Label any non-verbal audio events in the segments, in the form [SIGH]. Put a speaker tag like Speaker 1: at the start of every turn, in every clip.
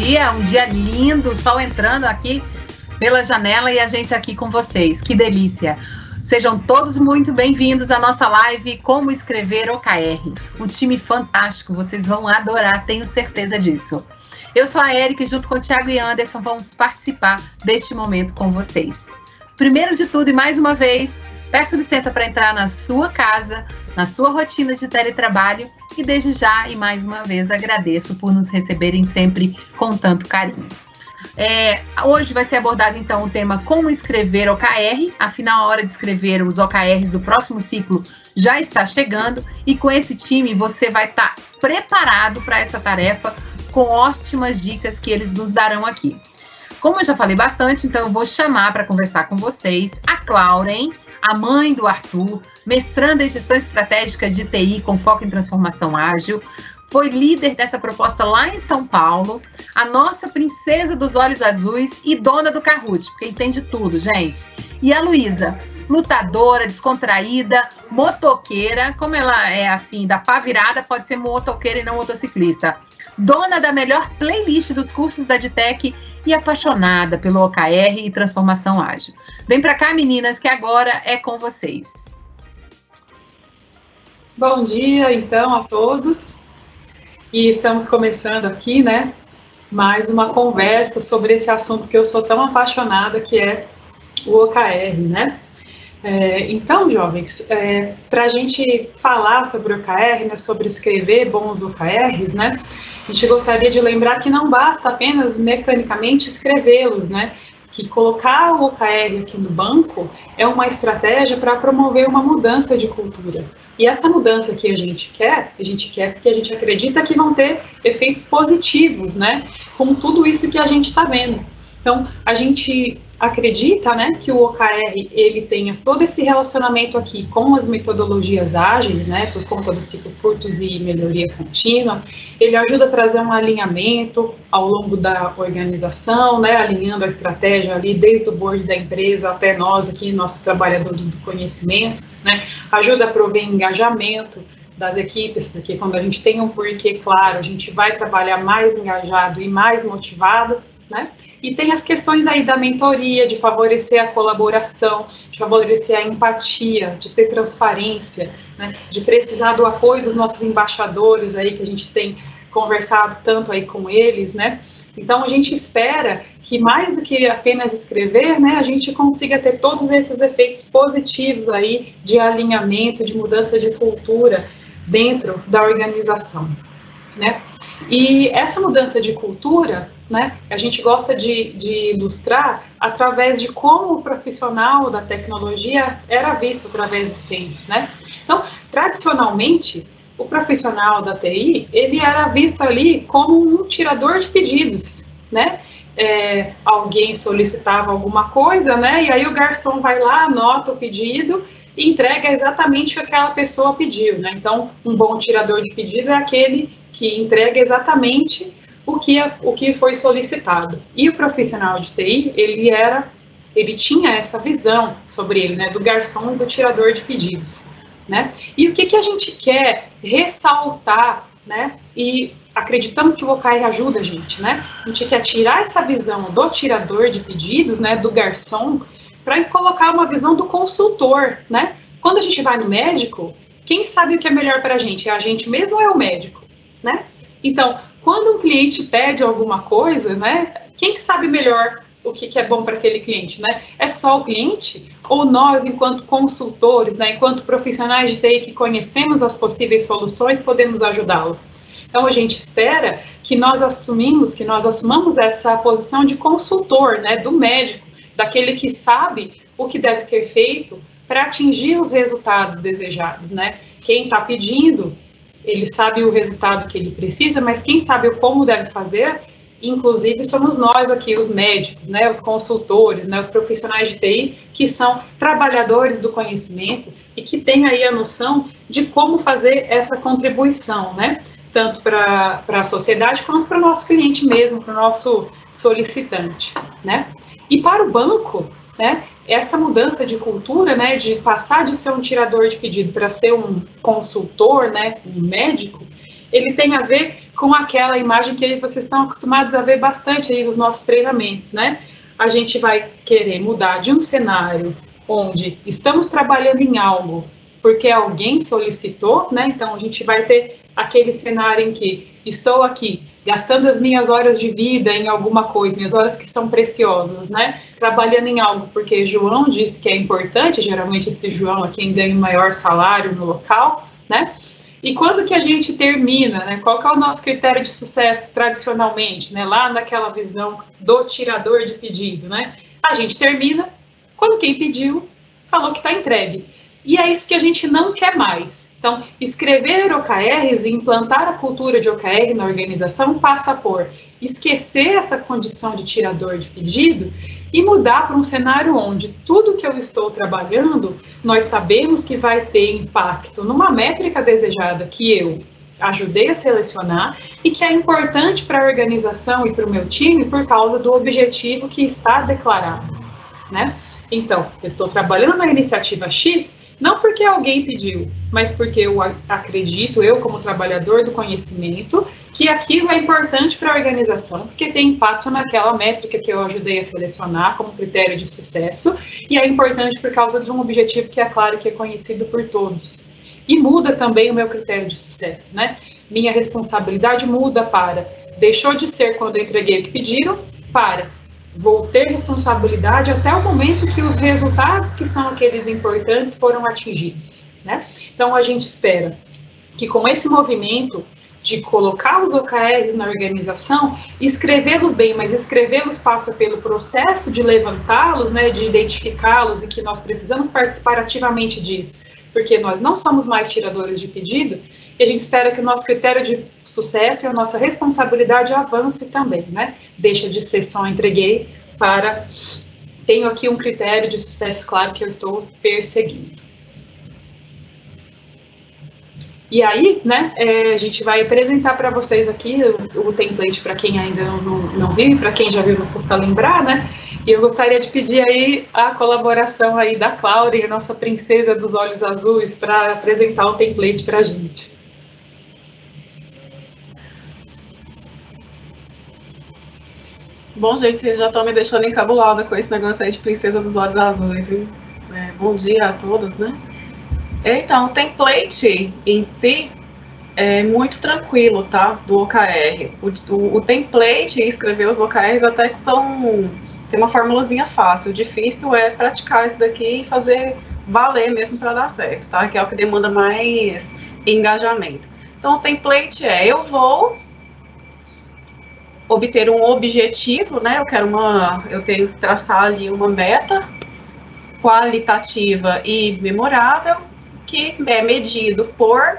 Speaker 1: dia, um dia lindo, sol entrando aqui pela janela e a gente aqui com vocês, que delícia. Sejam todos muito bem-vindos à nossa live Como Escrever OKR. Um time fantástico, vocês vão adorar, tenho certeza disso. Eu sou a Erika e junto com o Thiago e Anderson vamos participar deste momento com vocês. Primeiro de tudo e mais uma vez, peço licença para entrar na sua casa, na sua rotina de teletrabalho e desde já e mais uma vez agradeço por nos receberem sempre com tanto carinho. É, hoje vai ser abordado então o tema como escrever OKR, afinal a hora de escrever os OKRs do próximo ciclo já está chegando e com esse time você vai estar tá preparado para essa tarefa com ótimas dicas que eles nos darão aqui. Como eu já falei bastante, então eu vou chamar para conversar com vocês a Clauren, a mãe do Arthur, mestranda em gestão estratégica de TI com foco em transformação ágil, foi líder dessa proposta lá em São Paulo, a nossa princesa dos olhos azuis e dona do Carrute, porque entende tudo, gente. E a Luísa, lutadora, descontraída, motoqueira, como ela é assim, da pá virada, pode ser motoqueira e não motociclista. Dona da melhor playlist dos cursos da Ditec e apaixonada pelo OKR e transformação ágil. Vem para cá, meninas, que agora é com vocês.
Speaker 2: Bom dia, então, a todos e estamos começando aqui, né, mais uma conversa sobre esse assunto que eu sou tão apaixonada, que é o OKR, né? É, então, jovens, é, para a gente falar sobre o OKR, né, sobre escrever bons OKRs, né, a gente gostaria de lembrar que não basta apenas mecanicamente escrevê-los, né, que colocar o OKR aqui no banco é uma estratégia para promover uma mudança de cultura. E essa mudança que a gente quer, a gente quer porque a gente acredita que vão ter efeitos positivos, né? Com tudo isso que a gente está vendo. Então, a gente acredita, né, que o OKR ele tenha todo esse relacionamento aqui com as metodologias ágeis, né, por conta dos ciclos curtos e melhoria contínua. Ele ajuda a trazer um alinhamento ao longo da organização, né, alinhando a estratégia ali desde o board da empresa até nós aqui, nossos trabalhadores do conhecimento, né, ajuda a prover engajamento das equipes, porque quando a gente tem um porquê claro, a gente vai trabalhar mais engajado e mais motivado, né? E tem as questões aí da mentoria, de favorecer a colaboração, de favorecer a empatia, de ter transparência, né, de precisar do apoio dos nossos embaixadores aí, que a gente tem conversado tanto aí com eles, né? Então a gente espera que mais do que apenas escrever, né, a gente consiga ter todos esses efeitos positivos aí de alinhamento, de mudança de cultura dentro da organização, né? E essa mudança de cultura, né, a gente gosta de, de ilustrar através de como o profissional da tecnologia era visto através dos tempos, né? Então, tradicionalmente, o profissional da TI, ele era visto ali como um tirador de pedidos, né? É, alguém solicitava alguma coisa, né? E aí o garçom vai lá, anota o pedido e entrega exatamente o que aquela pessoa pediu, né? Então, um bom tirador de pedido é aquele que entrega exatamente o que, o que foi solicitado. E o profissional de TI, ele era, ele tinha essa visão sobre ele, né, do garçom e do tirador de pedidos, né? E o que, que a gente quer ressaltar, né? E acreditamos que o OKR ajuda a gente, né? A gente quer tirar essa visão do tirador de pedidos, né, do garçom, para colocar uma visão do consultor, né? Quando a gente vai no médico, quem sabe o que é melhor para a gente? É a gente mesmo ou é o médico? né? Então, quando um cliente pede alguma coisa, né? Quem sabe melhor o que, que é bom para aquele cliente, né? É só o cliente ou nós, enquanto consultores, né, enquanto profissionais de TI que conhecemos as possíveis soluções, podemos ajudá-lo? Então a gente espera que nós assumimos, que nós assumamos essa posição de consultor, né, do médico, daquele que sabe o que deve ser feito para atingir os resultados desejados, né? Quem está pedindo ele sabe o resultado que ele precisa, mas quem sabe o como deve fazer, inclusive somos nós aqui, os médicos, né, os consultores, né, os profissionais de TI, que são trabalhadores do conhecimento e que têm aí a noção de como fazer essa contribuição, né, tanto para a sociedade quanto para o nosso cliente mesmo, para o nosso solicitante, né. E para o banco, né, essa mudança de cultura, né, de passar de ser um tirador de pedido para ser um consultor, né, um médico, ele tem a ver com aquela imagem que vocês estão acostumados a ver bastante aí nos nossos treinamentos, né? A gente vai querer mudar de um cenário onde estamos trabalhando em algo porque alguém solicitou, né? Então a gente vai ter aquele cenário em que estou aqui gastando as minhas horas de vida em alguma coisa, minhas horas que são preciosas, né? Trabalhando em algo porque João disse que é importante, geralmente esse João é quem ganha o maior salário no local, né? E quando que a gente termina, né? Qual é o nosso critério de sucesso tradicionalmente, né? Lá naquela visão do tirador de pedido, né? A gente termina quando quem pediu falou que está entregue. E é isso que a gente não quer mais. Então, escrever OKRs e implantar a cultura de OKR na organização passa por esquecer essa condição de tirador de pedido e mudar para um cenário onde tudo que eu estou trabalhando, nós sabemos que vai ter impacto numa métrica desejada que eu ajudei a selecionar e que é importante para a organização e para o meu time por causa do objetivo que está declarado, né? Então, eu estou trabalhando na iniciativa X não porque alguém pediu, mas porque eu acredito, eu como trabalhador do conhecimento, que aquilo é importante para a organização, porque tem impacto naquela métrica que eu ajudei a selecionar como critério de sucesso, e é importante por causa de um objetivo que é claro que é conhecido por todos. E muda também o meu critério de sucesso, né? Minha responsabilidade muda para deixou de ser quando eu entreguei o que pediram, para vou ter responsabilidade até o momento que os resultados que são aqueles importantes foram atingidos, né? Então a gente espera que com esse movimento de colocar os OKRs na organização, escrevê-los bem, mas escrevê-los passa pelo processo de levantá-los, né, de identificá-los e que nós precisamos participar ativamente disso, porque nós não somos mais tiradores de pedido, e a gente espera que o nosso critério de sucesso e a nossa responsabilidade avance também, né? Deixa de ser só entreguei para tenho aqui um critério de sucesso claro que eu estou perseguindo. E aí, né, é, a gente vai apresentar para vocês aqui o, o template para quem ainda não, não, não viu, para quem já viu não custa lembrar, né? E eu gostaria de pedir aí a colaboração aí da Cláudia, nossa princesa dos olhos azuis, para apresentar o template para a gente.
Speaker 3: Bom, gente, vocês já estão me deixando encabulada com esse negócio aí de princesa dos olhos azuis. É, bom dia a todos, né? Então, o template em si é muito tranquilo, tá? Do OKR. O, o, o template e escrever os OKRs até que são. tem uma formulazinha fácil. O difícil é praticar isso daqui e fazer valer mesmo para dar certo, tá? Que é o que demanda mais engajamento. Então, o template é: eu vou obter um objetivo, né? Eu quero uma, eu tenho que traçar ali uma meta qualitativa e memorável que é medido por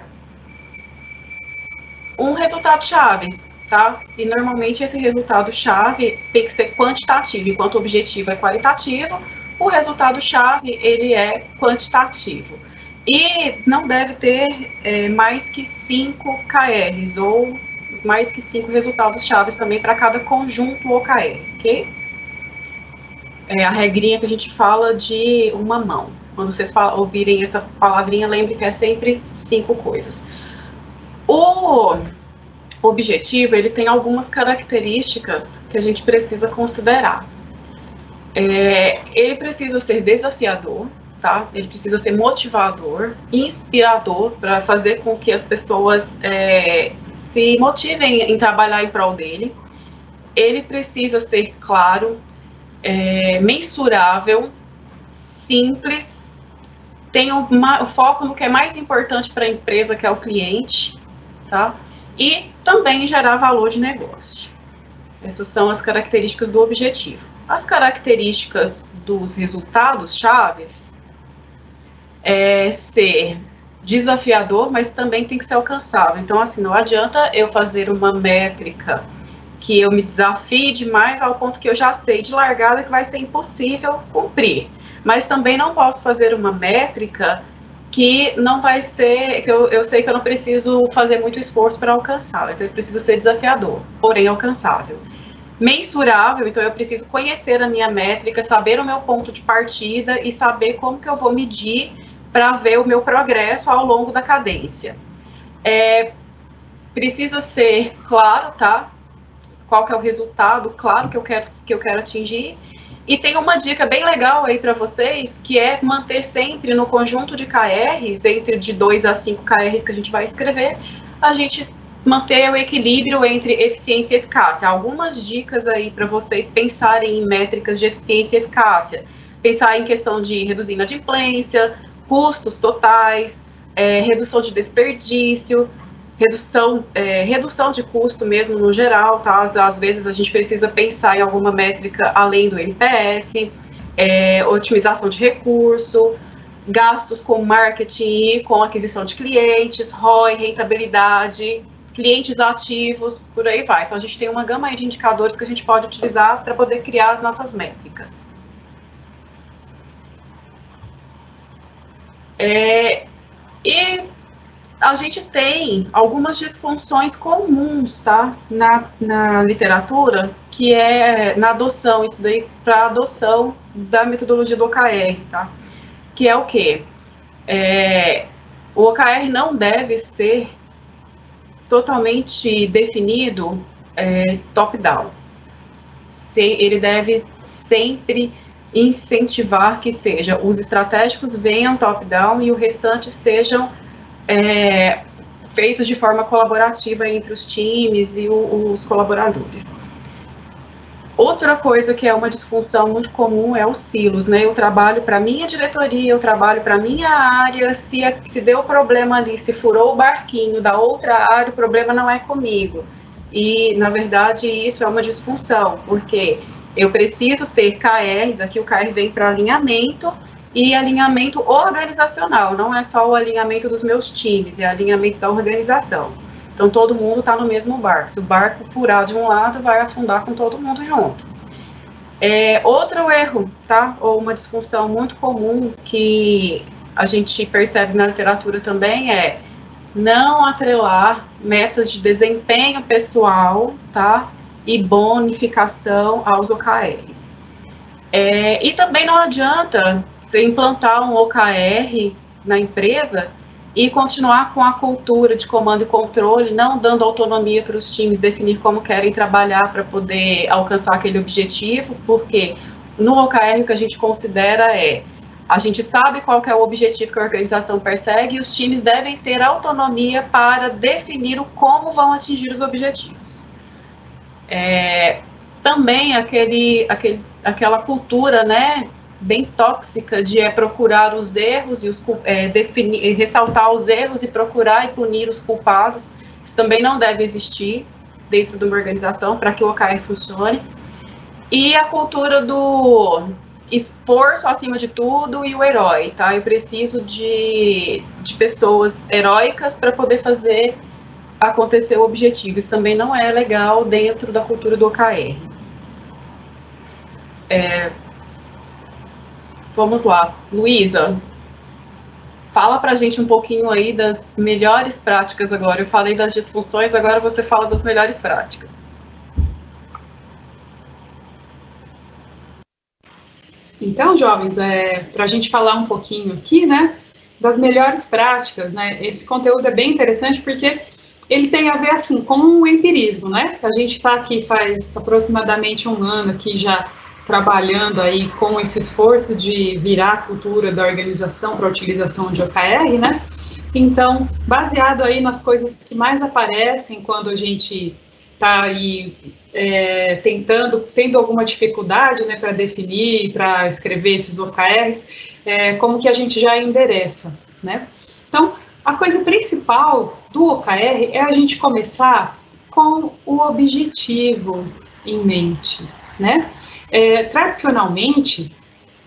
Speaker 3: um resultado chave, tá? E normalmente esse resultado chave tem que ser quantitativo, enquanto o objetivo é qualitativo, o resultado chave ele é quantitativo. E não deve ter é, mais que 5 KRs ou mais que cinco resultados chaves também para cada conjunto OKR, ok? É a regrinha que a gente fala de uma mão. Quando vocês ouvirem essa palavrinha, lembre que é sempre cinco coisas. O objetivo, ele tem algumas características que a gente precisa considerar. É, ele precisa ser desafiador, tá? Ele precisa ser motivador, inspirador para fazer com que as pessoas é, se motivem em trabalhar em prol dele. Ele precisa ser claro, é, mensurável, simples, tem o, o foco no que é mais importante para a empresa, que é o cliente, tá? E também gerar valor de negócio. Essas são as características do objetivo. As características dos resultados chaves é ser desafiador, mas também tem que ser alcançável. Então, assim, não adianta eu fazer uma métrica que eu me desafie demais ao ponto que eu já sei de largada que vai ser impossível cumprir. Mas também não posso fazer uma métrica que não vai ser, que eu, eu sei que eu não preciso fazer muito esforço para alcançá-la. Então, ele precisa ser desafiador, porém alcançável. Mensurável, então eu preciso conhecer a minha métrica, saber o meu ponto de partida e saber como que eu vou medir para ver o meu progresso ao longo da cadência. É, precisa ser claro, tá? Qual que é o resultado, claro que eu quero que eu quero atingir. E tem uma dica bem legal aí para vocês, que é manter sempre no conjunto de KRs, entre de 2 a 5 KRs que a gente vai escrever, a gente manter o equilíbrio entre eficiência e eficácia. Algumas dicas aí para vocês pensarem em métricas de eficiência e eficácia. Pensar em questão de reduzir inadimplência, custos totais, é, redução de desperdício, redução, é, redução de custo mesmo no geral, tá? Às, às, vezes a gente precisa pensar em alguma métrica além do NPS, é, otimização de recurso, gastos com marketing com aquisição de clientes, ROI, rentabilidade, clientes ativos, por aí vai. Então a gente tem uma gama de indicadores que a gente pode utilizar para poder criar as nossas métricas. É, e a gente tem algumas disfunções comuns, tá? Na, na literatura, que é na adoção, isso daí para adoção da metodologia do OKR, tá? Que é o quê? É, o OKR não deve ser totalmente definido é, top-down. Ele deve sempre incentivar que seja os estratégicos venham top-down e o restante sejam é, feitos de forma colaborativa entre os times e o, os colaboradores. Outra coisa que é uma disfunção muito comum é os silos, né? Eu trabalho para minha diretoria, eu trabalho para minha área, se, se deu problema ali, se furou o barquinho da outra área, o problema não é comigo. E, na verdade, isso é uma disfunção, porque eu preciso ter KRs, aqui o KR vem para alinhamento, e alinhamento organizacional, não é só o alinhamento dos meus times, é alinhamento da organização. Então todo mundo está no mesmo barco. Se o barco furar de um lado, vai afundar com todo mundo junto. É, outro erro, tá? Ou uma disfunção muito comum que a gente percebe na literatura também é não atrelar metas de desempenho pessoal, tá? E bonificação aos OKRs. É, e também não adianta você implantar um OKR na empresa e continuar com a cultura de comando e controle, não dando autonomia para os times definir como querem trabalhar para poder alcançar aquele objetivo, porque no OKR o que a gente considera é a gente sabe qual é o objetivo que a organização persegue e os times devem ter autonomia para definir o como vão atingir os objetivos. É, também aquele, aquele, aquela cultura, né, bem tóxica de é procurar os erros e os é, definir, ressaltar os erros e procurar e punir os culpados. Isso também não deve existir dentro de uma organização para que o OKR funcione. E a cultura do esforço acima de tudo e o herói, tá? Eu preciso de, de pessoas heróicas para poder fazer acontecer o objetivo. Isso também não é legal dentro da cultura do OKR. É, Vamos lá. Luísa, fala para a gente um pouquinho aí das melhores práticas agora. Eu falei das disfunções, agora você fala das melhores práticas.
Speaker 2: Então, jovens, é, para a gente falar um pouquinho aqui, né, das melhores práticas, né, esse conteúdo é bem interessante porque ele tem a ver, assim, com o empirismo, né, a gente está aqui faz aproximadamente um ano aqui já trabalhando aí com esse esforço de virar a cultura da organização para a utilização de OKR, né? Então, baseado aí nas coisas que mais aparecem quando a gente está aí é, tentando, tendo alguma dificuldade, né, para definir, para escrever esses OKRs, é, como que a gente já endereça, né? Então, a coisa principal do OKR é a gente começar com o objetivo em mente, né? É, tradicionalmente,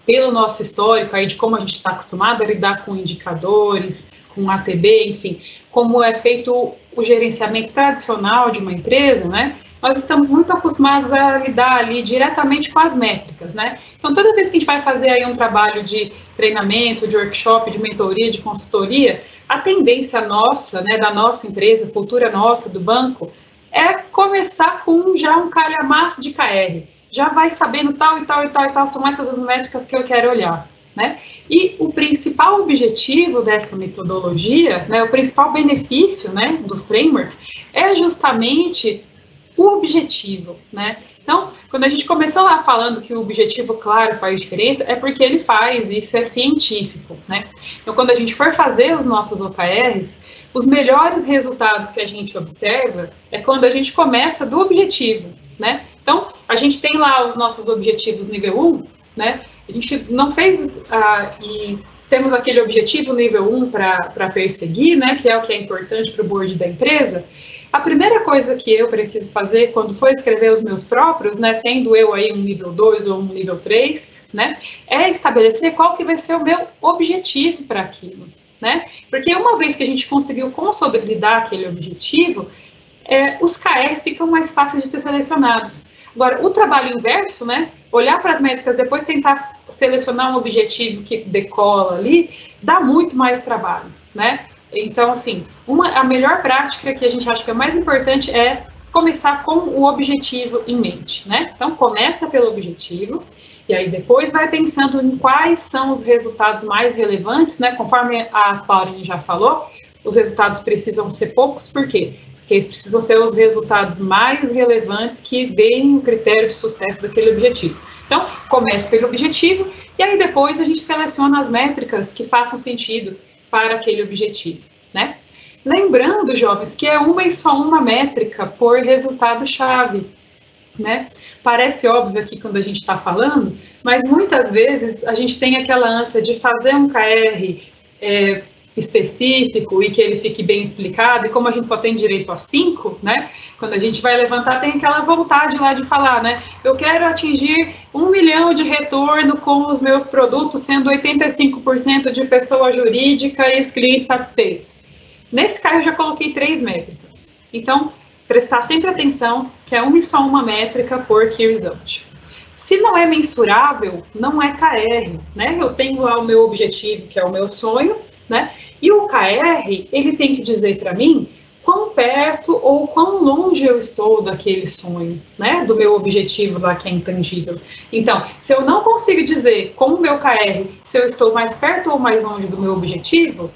Speaker 2: pelo nosso histórico aí de como a gente está acostumado a lidar com indicadores, com ATB, enfim, como é feito o gerenciamento tradicional de uma empresa, né? Nós estamos muito acostumados a lidar ali diretamente com as métricas, né? Então, toda vez que a gente vai fazer aí um trabalho de treinamento, de workshop, de mentoria, de consultoria, a tendência nossa, né, da nossa empresa, cultura nossa, do banco, é começar com já um calhamaço de KR já vai sabendo tal e tal e tal e tal, são essas as métricas que eu quero olhar, né? E o principal objetivo dessa metodologia, né, o principal benefício, né, do framework, é justamente o objetivo, né? Então, quando a gente começou lá falando que o objetivo claro faz diferença, é porque ele faz, isso é científico, né? Então, quando a gente for fazer os nossos OKRs, os melhores resultados que a gente observa é quando a gente começa do objetivo, né? Então, a gente tem lá os nossos objetivos nível 1, né? A gente não fez ah, e temos aquele objetivo nível 1 para perseguir, né? Que é o que é importante para o board da empresa. A primeira coisa que eu preciso fazer quando for escrever os meus próprios, né, sendo eu aí um nível 2 ou um nível 3, né, é estabelecer qual que vai ser o meu objetivo para aquilo, né? Porque uma vez que a gente conseguiu consolidar aquele objetivo, é, os KRs ficam mais fáceis de ser selecionados. Agora, o trabalho inverso, né, olhar para as métricas, depois tentar selecionar um objetivo que decola ali, dá muito mais trabalho, né? Então, assim, uma, a melhor prática que a gente acha que é mais importante é começar com o objetivo em mente, né? Então, começa pelo objetivo e aí depois vai pensando em quais são os resultados mais relevantes, né? Conforme a Pauline já falou, os resultados precisam ser poucos, por quê? Porque eles precisam ser os resultados mais relevantes que deem o critério de sucesso daquele objetivo. Então, comece pelo objetivo e aí depois a gente seleciona as métricas que façam sentido para aquele objetivo, né? Lembrando, jovens, que é uma e só uma métrica por resultado-chave, né? Parece óbvio aqui quando a gente está falando, mas muitas vezes a gente tem aquela ânsia de fazer um KR é, específico e que ele fique bem explicado, e como a gente só tem direito a cinco, né? Quando a gente vai levantar, tem aquela vontade lá de falar, né? Eu quero atingir um milhão de retorno com os meus produtos, sendo 85% de pessoa jurídica e os clientes satisfeitos. Nesse caso, eu já coloquei três métricas. Então, prestar sempre atenção que é uma e só uma métrica por key result. Se não é mensurável, não é KR, né? Eu tenho lá o meu objetivo, que é o meu sonho, né? E o KR, ele tem que dizer para mim quão perto ou quão longe eu estou daquele sonho, né, do meu objetivo lá que é intangível. Então, se eu não consigo dizer com o meu KR se eu estou mais perto ou mais longe do meu objetivo,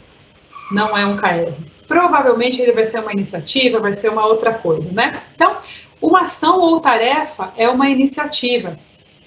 Speaker 2: não é um KR. Provavelmente ele vai ser uma iniciativa, vai ser uma outra coisa, né? Então, uma ação ou tarefa é uma iniciativa.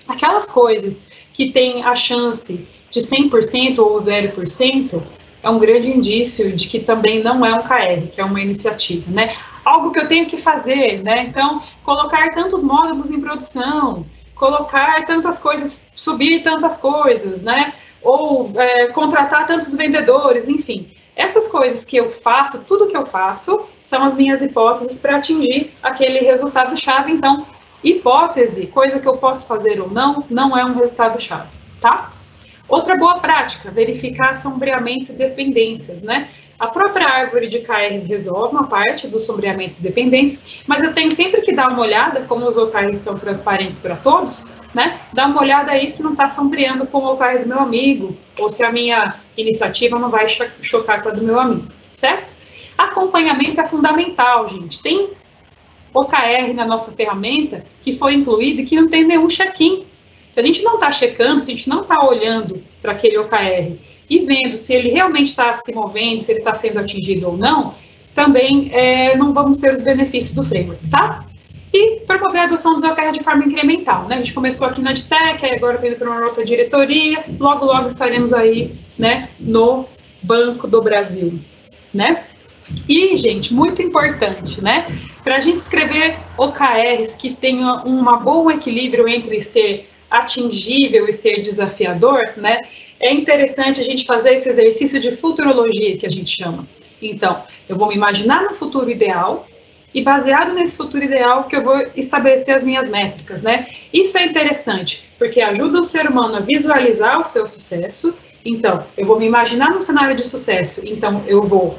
Speaker 2: Aquelas coisas que têm a chance de 100% ou 0%, é um grande indício de que também não é um KR, que é uma iniciativa, né? Algo que eu tenho que fazer, né? Então, colocar tantos módulos em produção, colocar tantas coisas, subir tantas coisas, né? Ou é, contratar tantos vendedores, enfim. Essas coisas que eu faço, tudo que eu faço, são as minhas hipóteses para atingir aquele resultado-chave. Então, hipótese, coisa que eu posso fazer ou não, não é um resultado-chave, tá? Outra boa prática, verificar sombreamentos e dependências, né? A própria árvore de KRs resolve uma parte dos sombreamentos e dependências, mas eu tenho sempre que dar uma olhada, como os OKRs são transparentes para todos, né? Dar uma olhada aí se não está sombreando com o OKR do meu amigo, ou se a minha iniciativa não vai chocar com a do meu amigo, certo? Acompanhamento é fundamental, gente. Tem OKR na nossa ferramenta que foi incluído e que não tem nenhum check-in se a gente não está checando, se a gente não está olhando para aquele OKR e vendo se ele realmente está se movendo, se ele está sendo atingido ou não, também é, não vamos ter os benefícios do framework, tá? E promover a adoção dos OKR de forma incremental, né? A gente começou aqui na DTEC, agora veio para uma outra diretoria, logo, logo estaremos aí, né, no Banco do Brasil, né? E, gente, muito importante, né? Para a gente escrever OKRs que tenham um bom equilíbrio entre ser atingível e ser desafiador, né? É interessante a gente fazer esse exercício de futurologia que a gente chama. Então, eu vou me imaginar no futuro ideal e baseado nesse futuro ideal que eu vou estabelecer as minhas métricas, né? Isso é interessante, porque ajuda o ser humano a visualizar o seu sucesso. Então, eu vou me imaginar no cenário de sucesso, então eu vou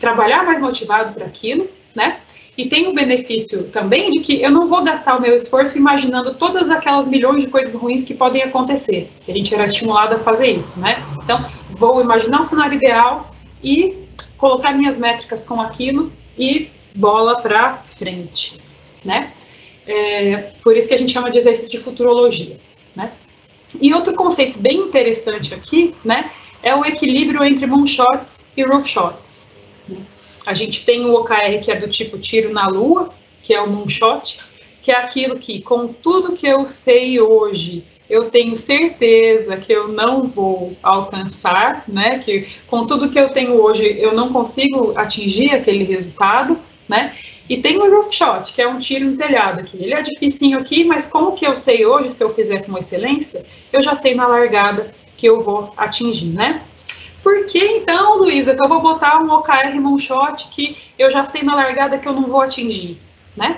Speaker 2: trabalhar mais motivado para aquilo, né? E tem o benefício também de que eu não vou gastar o meu esforço imaginando todas aquelas milhões de coisas ruins que podem acontecer. A gente era estimulado a fazer isso, né? Então, vou imaginar um cenário ideal e colocar minhas métricas com aquilo e bola para frente, né? É, por isso que a gente chama de exercício de futurologia, né? E outro conceito bem interessante aqui, né, é o equilíbrio entre moonshots e roofshots. A gente tem o OKR que é do tipo tiro na lua, que é o moonshot, que é aquilo que, com tudo que eu sei hoje, eu tenho certeza que eu não vou alcançar, né? Que com tudo que eu tenho hoje eu não consigo atingir aquele resultado, né? E tem o roof shot, que é um tiro no telhado aqui. Ele é dificinho aqui, mas como que eu sei hoje, se eu fizer com excelência, eu já sei na largada que eu vou atingir, né? Por que então, Luísa, que eu vou botar um OKR moonshot que eu já sei na largada que eu não vou atingir, né?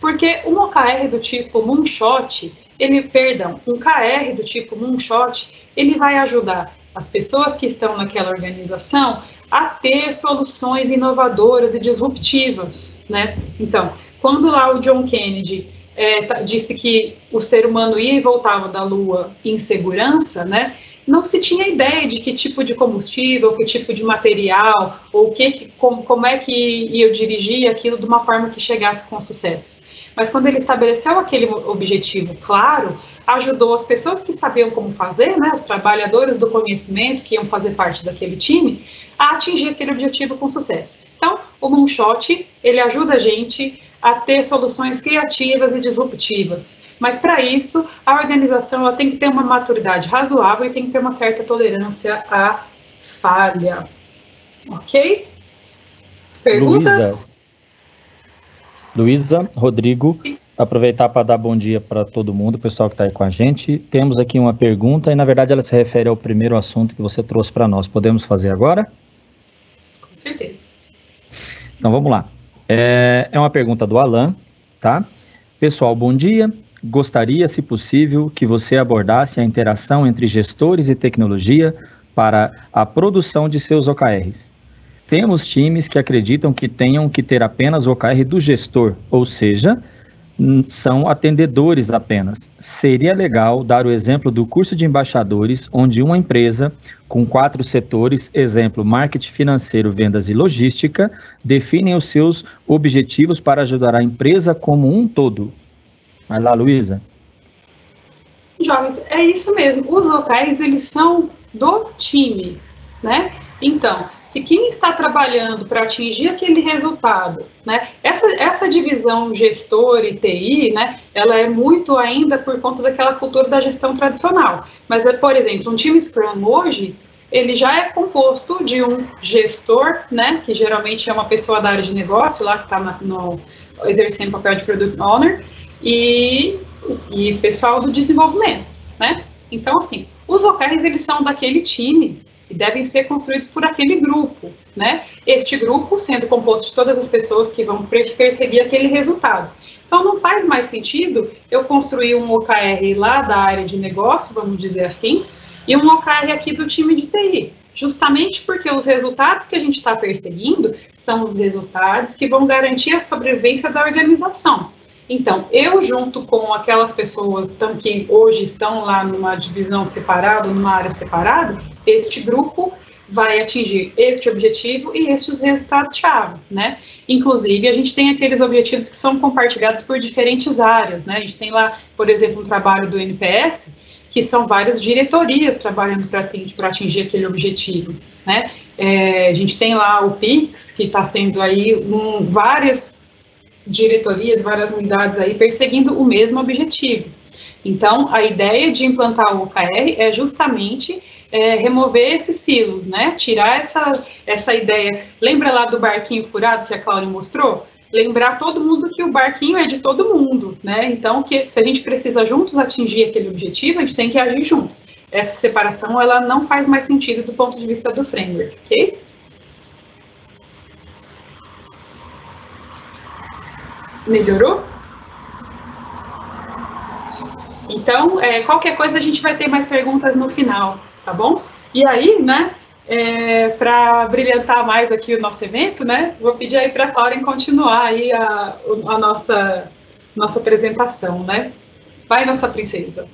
Speaker 2: Porque um OKR do tipo moonshot, ele, perdão, um KR do tipo moonshot, ele vai ajudar as pessoas que estão naquela organização a ter soluções inovadoras e disruptivas, né? Então, quando lá o John Kennedy é, disse que o ser humano ia e voltava da Lua em segurança, né? Não se tinha ideia de que tipo de combustível, que tipo de material, ou que, como, como é que ia dirigir aquilo de uma forma que chegasse com sucesso. Mas quando ele estabeleceu aquele objetivo claro, ajudou as pessoas que sabiam como fazer, né, os trabalhadores do conhecimento que iam fazer parte daquele time, a atingir aquele objetivo com sucesso. Então, o Moonshot, ele ajuda a gente a ter soluções criativas e disruptivas. Mas para isso, a organização ela tem que ter uma maturidade razoável e tem que ter uma certa tolerância à falha. Ok?
Speaker 4: Perguntas? Luísa, Rodrigo, Sim. aproveitar para dar bom dia para todo mundo, o pessoal que está aí com a gente. Temos aqui uma pergunta e, na verdade, ela se refere ao primeiro assunto que você trouxe para nós. Podemos fazer agora?
Speaker 2: Com certeza.
Speaker 4: Então, vamos lá. É, é uma pergunta do Alan, tá? Pessoal, bom dia. Gostaria, se possível, que você abordasse a interação entre gestores e tecnologia para a produção de seus OKRs. Temos times que acreditam que tenham que ter apenas o OKR do gestor, ou seja, são atendedores apenas. Seria legal dar o exemplo do curso de embaixadores, onde uma empresa com quatro setores, exemplo, marketing financeiro, vendas e logística, definem os seus objetivos para ajudar a empresa como um todo. Vai lá, Luísa.
Speaker 2: Jovens, é isso mesmo. Os OKRs, eles são do time, né? Então, se quem está trabalhando para atingir aquele resultado, né, essa, essa divisão gestor e TI, né, ela é muito ainda por conta daquela cultura da gestão tradicional. Mas, é, por exemplo, um time Scrum hoje, ele já é composto de um gestor, né, que geralmente é uma pessoa da área de negócio, lá que está exercendo o papel de Product Owner, e, e pessoal do desenvolvimento, né? Então, assim, os OKRs, eles são daquele time e devem ser construídos por aquele grupo, né? Este grupo sendo composto de todas as pessoas que vão perseguir aquele resultado. Então, não faz mais sentido eu construir um OKR lá da área de negócio, vamos dizer assim, e um OKR aqui do time de TI. Justamente porque os resultados que a gente está perseguindo são os resultados que vão garantir a sobrevivência da organização. Então, eu junto com aquelas pessoas que hoje estão lá numa divisão separada, numa área separada, este grupo vai atingir este objetivo e estes resultados-chave, né? Inclusive, a gente tem aqueles objetivos que são compartilhados por diferentes áreas, né? A gente tem lá, por exemplo, um trabalho do NPS, que são várias diretorias trabalhando para atingir, aquele objetivo, né? É, a gente tem lá o PIX, que está sendo aí um, várias diretorias, várias unidades aí perseguindo o mesmo objetivo. Então, a ideia de implantar o OKR é justamente é, remover esses silos, né? Tirar essa, essa ideia. Lembra lá do barquinho furado que a Cláudia mostrou? Lembrar todo mundo que o barquinho é de todo mundo, né? Então, que se a gente precisa juntos atingir aquele objetivo, a gente tem que agir juntos. Essa separação, ela não faz mais sentido do ponto de vista do framework, ok? Melhorou? Então, é, qualquer coisa a gente vai ter mais perguntas no final, tá bom? E aí, né, é, para brilhantar mais aqui o nosso evento, né, vou pedir aí para a Cláudia continuar aí a, a, nossa, nossa apresentação, né? Vai, nossa princesa.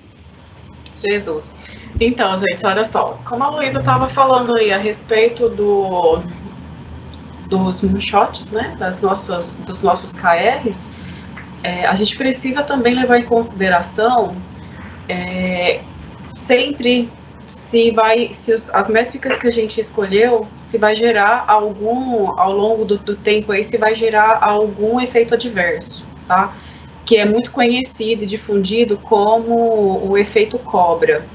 Speaker 3: Jesus. Então, gente, olha só. Como a Luísa estava falando aí a respeito do, dos moonshots, né, das nossas, dos nossos KRs, é, a gente precisa também levar em consideração é, sempre se vai, se as métricas que a gente escolheu, se vai gerar algum, ao longo do, do tempo aí, se vai gerar algum efeito adverso, tá? Que é muito conhecido e difundido como o efeito cobra.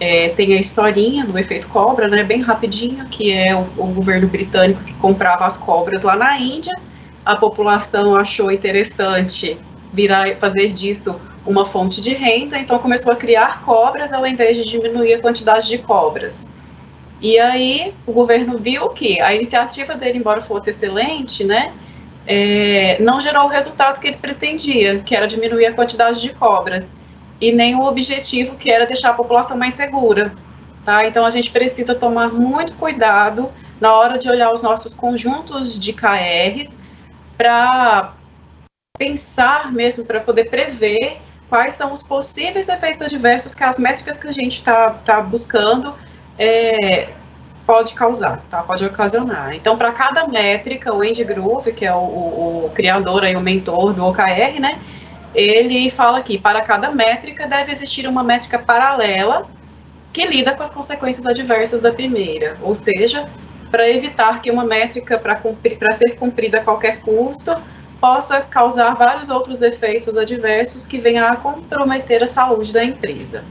Speaker 3: É, tem a historinha do efeito cobra, né, bem rapidinho, que é o, o governo britânico que comprava as cobras lá na Índia, a população achou interessante virar fazer disso uma fonte de renda, então começou a criar cobras ao invés de diminuir a quantidade de cobras. E aí o governo viu que a iniciativa dele, embora fosse excelente, né, é, não gerou o resultado que ele pretendia, que era diminuir a quantidade de cobras, e nem o objetivo que era deixar a população mais segura. Tá? Então a gente precisa tomar muito cuidado na hora de olhar os nossos conjuntos de KRs para pensar mesmo, para poder prever quais são os possíveis efeitos adversos que as métricas que a gente está tá buscando é, pode causar, tá? pode ocasionar. Então, para cada métrica, o Andy Groove, que é o, o, o criador e o mentor do OKR, né, ele fala que para cada métrica deve existir uma métrica paralela que lida com as consequências adversas da primeira, ou seja, para evitar que uma métrica para ser cumprida a qualquer custo possa causar vários outros efeitos adversos que venham a comprometer a saúde da empresa.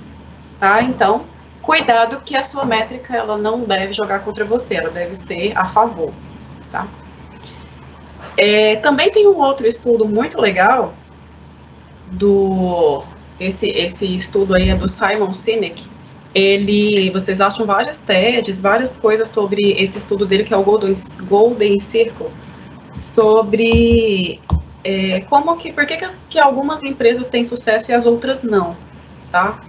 Speaker 3: Tá? Então, cuidado que a sua métrica ela não deve jogar contra você, ela deve ser a favor. Tá? É, também tem um outro estudo muito legal do esse esse estudo aí é do Simon Sinek. Ele, vocês acham várias TEDs, várias coisas sobre esse estudo dele que é o Golden, Golden Circle sobre é, como que, por que, que, as, que, algumas empresas têm sucesso e as outras não, tá?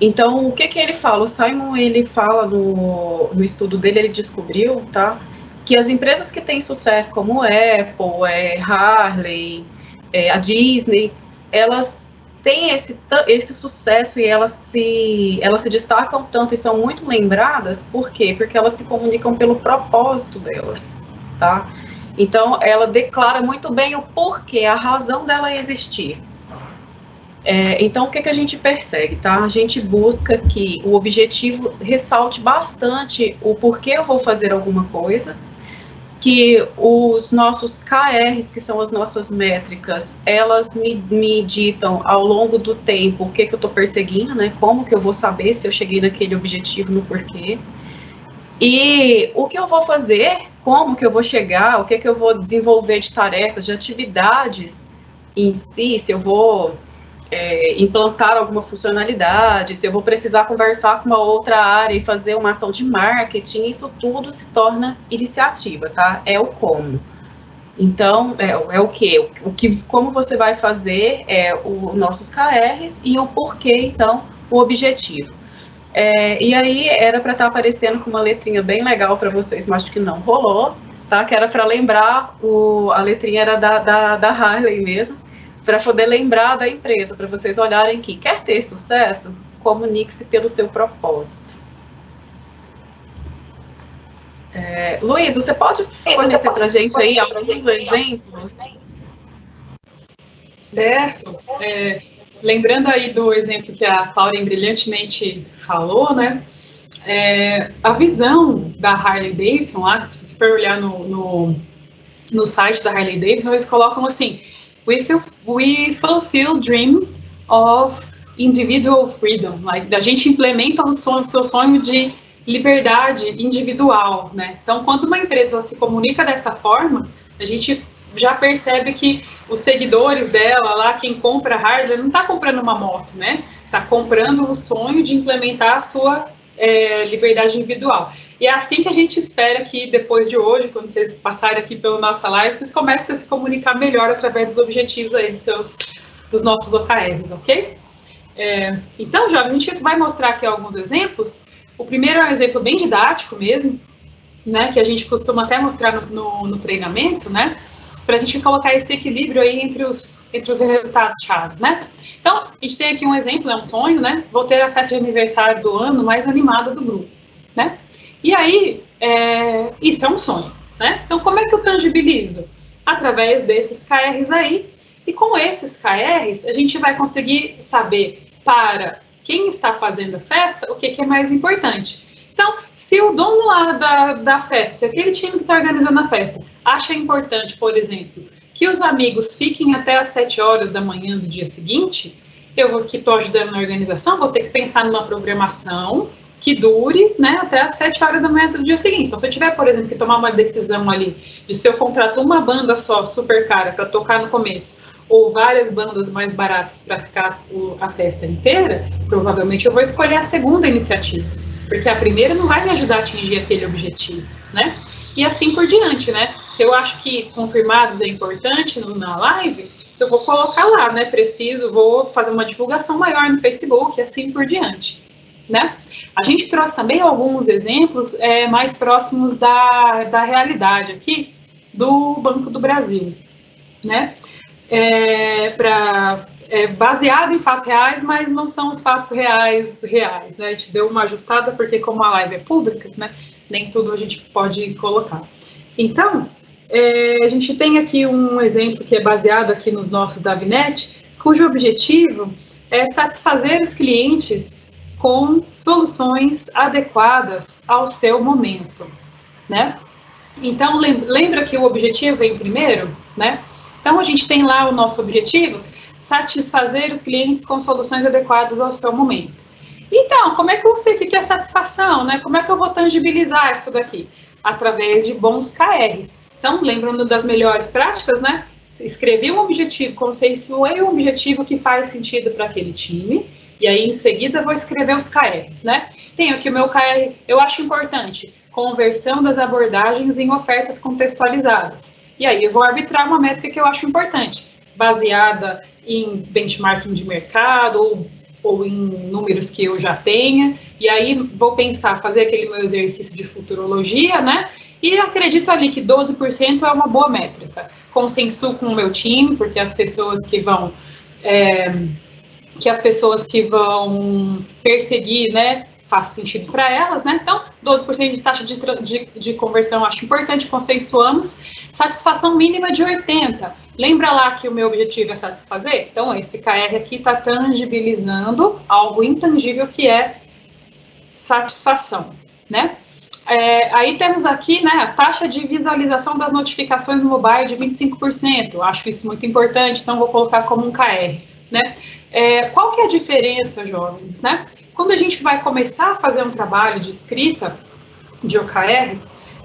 Speaker 3: Então, o que que ele fala? O Simon, ele fala no, no estudo dele, ele descobriu, tá? Que as empresas que têm sucesso, como Apple, é, Harley, é, a Disney, elas têm esse, esse sucesso e elas se, elas se destacam tanto e são muito lembradas, por quê? Porque elas se comunicam pelo propósito delas, tá? Então, ela declara muito bem o porquê, a razão dela existir. É, então, o que, que a gente persegue, tá? A gente busca que o objetivo ressalte bastante o porquê eu vou fazer alguma coisa, que os nossos KRs, que são as nossas métricas, elas me, me ditam ao longo do tempo o que, que eu estou perseguindo, né? Como que eu vou saber se eu cheguei naquele objetivo, no porquê. E o que eu vou fazer, como que eu vou chegar, o que, que eu vou desenvolver de tarefas, de atividades em si, se eu vou é, implantar alguma funcionalidade, se eu vou precisar conversar com uma outra área e fazer uma ação de marketing, isso tudo se torna iniciativa, tá? É o como. Então, é, é o que? O que, como você vai fazer é os nossos KRs e o porquê, então, o objetivo. É, e aí era para estar tá aparecendo com uma letrinha bem legal para vocês, mas acho que não rolou, tá? Que era para lembrar, o, a letrinha era da, da, da Harley mesmo, para poder lembrar da empresa, para vocês olharem que quer ter sucesso, comunique-se pelo seu propósito. É, Luiz, você pode fornecer para a gente aí alguns exemplos?
Speaker 2: Certo. É, lembrando aí do exemplo que a Cláudia brilhantemente falou, né? É, a visão da Harley Davidson, lá, se você for olhar no, no, no site da Harley Davidson, eles colocam assim: we, feel, we fulfill dreams of individual freedom. Like, a gente implementa o, sonho, o seu sonho de liberdade individual, né? Então, quando uma empresa se comunica dessa forma, a gente já percebe que os seguidores dela lá, quem compra hardware, não está comprando uma moto, né? Está comprando o sonho de implementar a sua é, liberdade individual. E é assim que a gente espera que depois de hoje, quando vocês passarem aqui pela nossa live, vocês comecem a se comunicar melhor através dos objetivos aí dos, seus, dos nossos OKRs, ok? É, então, já a gente vai mostrar aqui alguns exemplos. O primeiro é um exemplo bem didático mesmo, né, que a gente costuma até mostrar no, no, no treinamento, né? Para a gente colocar esse equilíbrio aí entre os, entre os resultados-chave, né? Então, a gente tem aqui um exemplo, é um sonho, né? Vou ter a festa de aniversário do ano mais animada do grupo, né? E aí, é, isso é um sonho, né? Então, como é que eu tangibilizo? Através desses KRs aí, e com esses KRs, a gente vai conseguir saber para quem está fazendo a festa, o que, que é mais importante. Então, se o dono lá da, da festa, se aquele time que está organizando a festa acha importante, por exemplo, que os amigos fiquem até as 7 horas da manhã do dia seguinte, eu que estou ajudando na organização, vou ter que pensar numa programação que dure né, até as 7 horas da manhã do dia seguinte. Então, se eu tiver, por exemplo, que tomar uma decisão ali de se eu contrato uma banda só, super cara, para tocar no começo, ou várias bandas mais baratas para ficar a festa inteira, provavelmente eu vou escolher a segunda iniciativa porque a primeira não vai me ajudar a atingir aquele objetivo, né? E assim por diante, né? Se eu acho que confirmados é importante na live, eu vou colocar lá, né? Preciso, vou fazer uma divulgação maior no Facebook e assim por diante, né? A gente trouxe também alguns exemplos é, mais próximos da, da realidade aqui do Banco do Brasil, né? É, para é, baseado em fatos reais, mas não são os fatos reais reais, né? A gente deu uma ajustada porque como a live é pública, né? Nem tudo a gente pode colocar. Então, é, a gente tem aqui um exemplo que é baseado aqui nos nossos DAVNet, cujo objetivo é satisfazer os clientes com soluções adequadas ao seu momento, né? Então, lembra que o objetivo vem primeiro, né? Então, a gente tem lá o nosso objetivo, satisfazer os clientes com soluções adequadas ao seu momento. Então, como é que eu sei o que é satisfação, né? Como é que eu vou tangibilizar isso daqui? Através de bons KRs. Então, lembrando das melhores práticas, né? Escrevi um objetivo, conceituei um objetivo que faz sentido para aquele time, e aí em seguida vou escrever os KRs, né? Tenho aqui o meu KR, eu acho importante, conversão das abordagens em ofertas contextualizadas. E aí eu vou arbitrar uma métrica que eu acho importante, baseada em benchmarking de mercado ou, ou em números que eu já tenha, e aí vou pensar, fazer aquele meu exercício de futurologia, né? E acredito ali que 12% é uma boa métrica. Consenso com o meu time, porque as pessoas que vão. É, que as pessoas que vão perseguir, né, faz sentido para elas, né? Então, 12% de taxa de, de, de conversão acho importante, consensuamos. Satisfação mínima de 80%. Lembra lá que o meu objetivo é satisfazer? Então, esse KR aqui está tangibilizando algo intangível que é satisfação, né? É, aí temos aqui né, a taxa de visualização das notificações no mobile de 25%. Acho isso muito importante, então vou colocar como um KR. Né? É, qual que é a diferença, jovens? Né? Quando a gente vai começar a fazer um trabalho de escrita de OKR,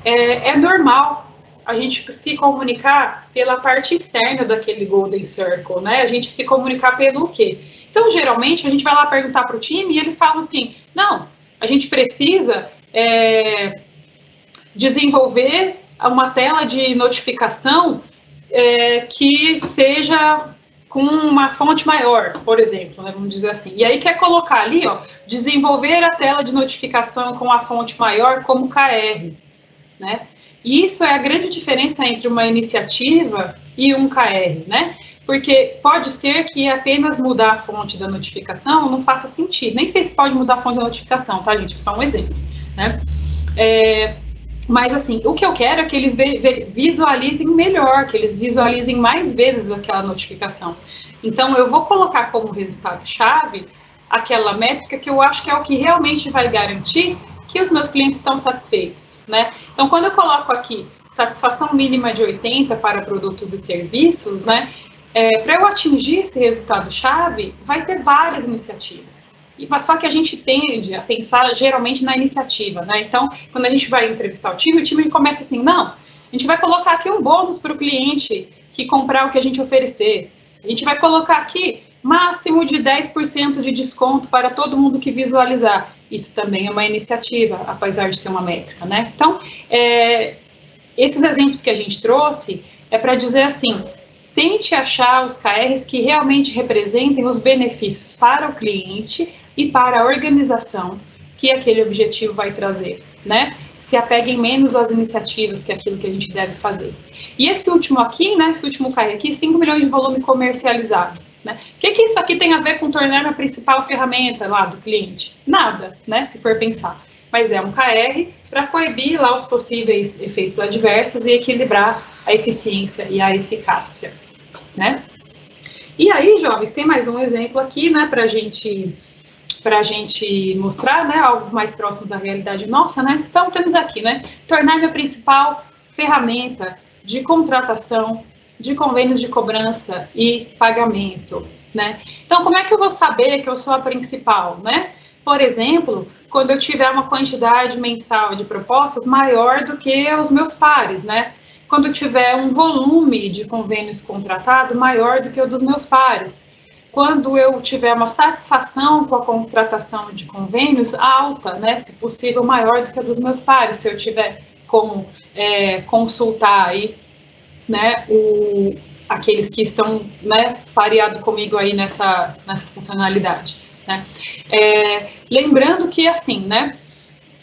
Speaker 2: é, é normal a gente se comunicar pela parte externa daquele Golden Circle, né? A gente se comunicar pelo quê? Então, geralmente, a gente vai lá perguntar para o time e eles falam assim: não, a gente precisa é, desenvolver uma tela de notificação é, que seja com uma fonte maior, por exemplo, né, vamos dizer assim. E aí quer colocar ali, ó, desenvolver a tela de notificação com a fonte maior como KR, né? E isso é a grande diferença entre uma iniciativa e um KR, né? Porque pode ser que apenas mudar a fonte da notificação não faça sentido. Nem sei se pode mudar a fonte da notificação, tá, gente? Só um exemplo, né? É, mas, assim, o que eu quero é que eles visualizem melhor, que eles visualizem mais vezes aquela notificação. Então, eu vou colocar como resultado-chave aquela métrica que eu acho que é o que realmente vai garantir que os meus clientes estão satisfeitos, né? Então, quando eu coloco aqui satisfação mínima de 80 para produtos e serviços, né? É, para eu atingir esse resultado-chave, vai ter várias iniciativas. E, mas só que a gente tende a pensar geralmente na iniciativa, né? Então, quando a gente vai entrevistar o time, o time começa assim, não, a gente vai colocar aqui um bônus para o cliente que comprar o que a gente oferecer. A gente vai colocar aqui máximo de 10% de desconto para todo mundo que visualizar. Isso também é uma iniciativa, apesar de ter uma métrica, né? Então, é, esses exemplos que a gente trouxe é para dizer assim, tente achar os KRs que realmente representem os benefícios para o cliente e para a organização que aquele objetivo vai trazer, né? Se apeguem menos às iniciativas que aquilo que a gente deve fazer. E esse último aqui, né, esse último KR aqui, 5 milhões de volume comercializado. Né? O que, que isso aqui tem a ver com tornar a principal ferramenta lá do cliente? Nada, né? Se for pensar. Mas é um KR para coibir lá os possíveis efeitos adversos e equilibrar a eficiência e a eficácia, né? E aí, jovens, tem mais um exemplo aqui, né, para a gente a gente mostrar, né, algo mais próximo da realidade nossa, né? Então temos aqui, né, tornar minha principal ferramenta de contratação, de convênios de cobrança e pagamento, né? Então como é que eu vou saber que eu sou a principal, né? Por exemplo, quando eu tiver uma quantidade mensal de propostas maior do que os meus pares, né? Quando eu tiver um volume de convênios contratados maior do que o dos meus pares quando eu tiver uma satisfação com a contratação de convênios alta, né, se possível maior do que a dos meus pares, se eu tiver como é, consultar aí, né, o, aqueles que estão, né, pareado comigo aí nessa, nessa funcionalidade, né. É, lembrando que, assim, né,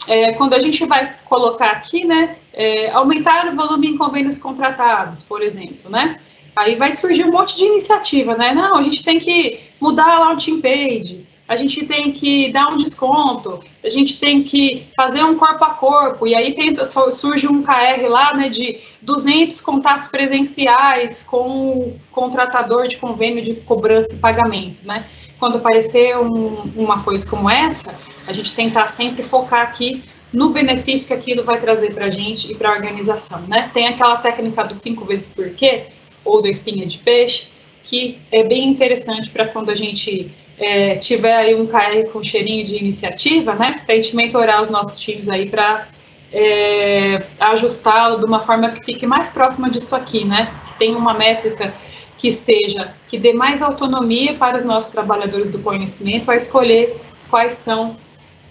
Speaker 2: é, quando a gente vai colocar aqui, né, é, aumentar o volume em convênios contratados, por exemplo, né, Aí vai surgir um monte de iniciativa, né? Não, a gente tem que mudar o team page, a gente tem que dar um desconto, a gente tem que fazer um corpo a corpo, e aí tem, surge um KR lá, né, de 200 contatos presenciais com o contratador de convênio de cobrança e pagamento, né? Quando aparecer um, uma coisa como essa, a gente tentar sempre focar aqui no benefício que aquilo vai trazer para a gente e para a organização, né? Tem aquela técnica do cinco vezes por quê, ou da espinha de peixe, que é bem interessante para quando a gente é, tiver aí um KR com cheirinho de iniciativa, né, para a gente mentorar os nossos times aí para é, ajustá-lo de uma forma que fique mais próxima disso aqui, né, que tenha uma métrica que seja, que dê mais autonomia para os nossos trabalhadores do conhecimento a escolher quais são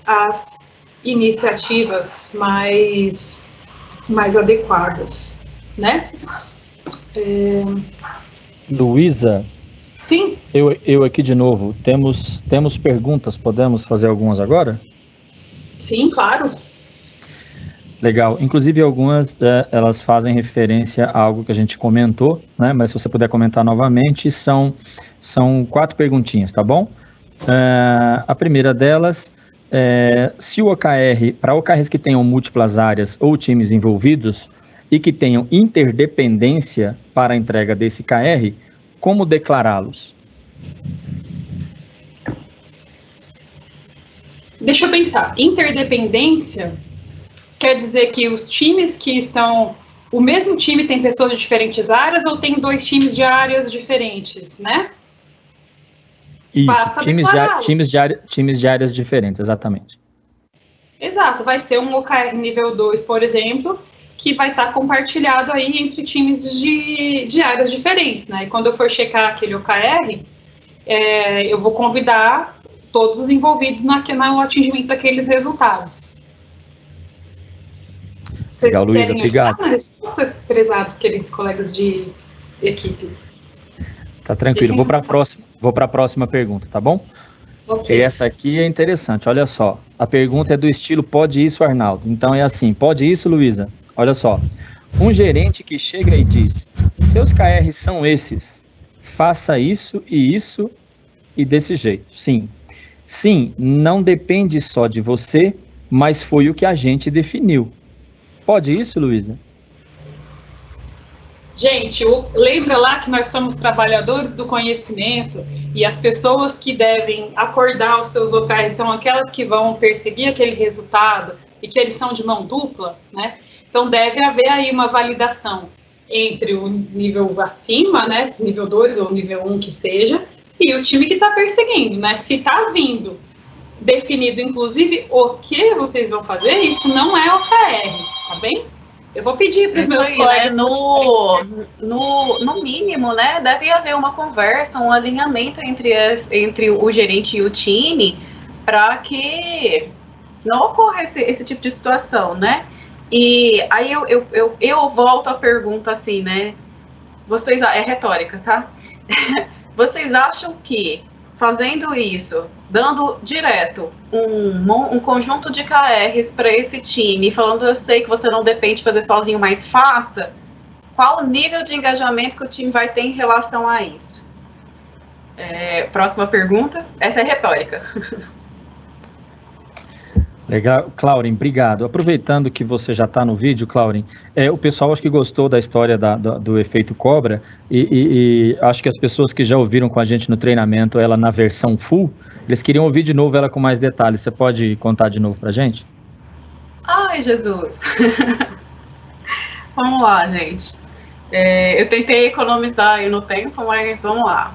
Speaker 2: as iniciativas mais, mais adequadas, né?
Speaker 4: É... Luísa?
Speaker 2: Sim.
Speaker 4: Eu, eu aqui de novo. Temos, temos perguntas, podemos fazer algumas agora?
Speaker 2: Sim, claro.
Speaker 4: Legal. Inclusive, algumas é, elas fazem referência a algo que a gente comentou, né? Mas se você puder comentar novamente, são, são quatro perguntinhas, tá bom? É, a primeira delas é se o OKR, para OKRs que tenham múltiplas áreas ou times envolvidos, e que tenham interdependência para a entrega desse KR, como declará-los?
Speaker 2: Deixa eu pensar. Interdependência quer dizer que os times que estão. O mesmo time tem pessoas de diferentes áreas ou tem dois times de áreas diferentes, né?
Speaker 4: Isso, Basta times de, times, de times de áreas diferentes, exatamente.
Speaker 2: Exato, vai ser um OKR nível 2, por exemplo, que vai estar compartilhado aí entre times de, de áreas diferentes, né? E quando eu for checar aquele OKR, é, eu vou convidar todos os envolvidos na, no atingimento daqueles resultados.
Speaker 4: Vocês Legal, Luísa, obrigado.
Speaker 2: na resposta, prezados queridos colegas de equipe?
Speaker 4: Tá tranquilo, vou para a próxima, vou para a próxima pergunta, tá bom? Okay. Essa aqui é interessante, olha só. A pergunta é do estilo pode isso, Arnaldo. Então é assim, pode isso, Luísa? Olha só, um gerente que chega e diz: seus KRs são esses, faça isso e isso e desse jeito. Sim. Sim, não depende só de você, mas foi o que a gente definiu. Pode isso, Luísa?
Speaker 2: Gente, lembra lá que nós somos trabalhadores do conhecimento e as pessoas que devem acordar os seus OKRs são aquelas que vão perseguir aquele resultado e que eles são de mão dupla, né? Então, deve haver aí uma validação entre o nível acima, né, nível 2 ou nível 1 um que seja, e o time que está perseguindo, né? Se está vindo definido, inclusive, o que vocês vão fazer, isso não é OKR, tá bem? Eu vou pedir para os meus aí, né, colegas.
Speaker 3: Né? No, no, no mínimo, né? Deve haver uma conversa, um alinhamento entre, as, entre o gerente e o time para que não ocorra esse, esse tipo de situação, né? E aí eu, eu, eu, eu volto à pergunta assim, né? Vocês, é retórica, tá? [LAUGHS] Vocês acham que fazendo isso, dando direto um, um conjunto de KRs para esse time, falando eu sei que você não depende de fazer sozinho, mas faça, qual o nível de engajamento que o time vai ter em relação a isso? É, próxima pergunta. Essa é retórica. [LAUGHS]
Speaker 4: Legal, Claurin, obrigado. Aproveitando que você já está no vídeo, Claurin, é, o pessoal acho que gostou da história da, do, do, efeito cobra e, e, e, acho que as pessoas que já ouviram com a gente no treinamento ela na versão full, eles queriam ouvir de novo ela com mais detalhes. Você pode contar de novo para gente?
Speaker 3: Ai, Jesus! [LAUGHS] vamos lá, gente. É, eu tentei economizar aí no tempo, mas vamos lá.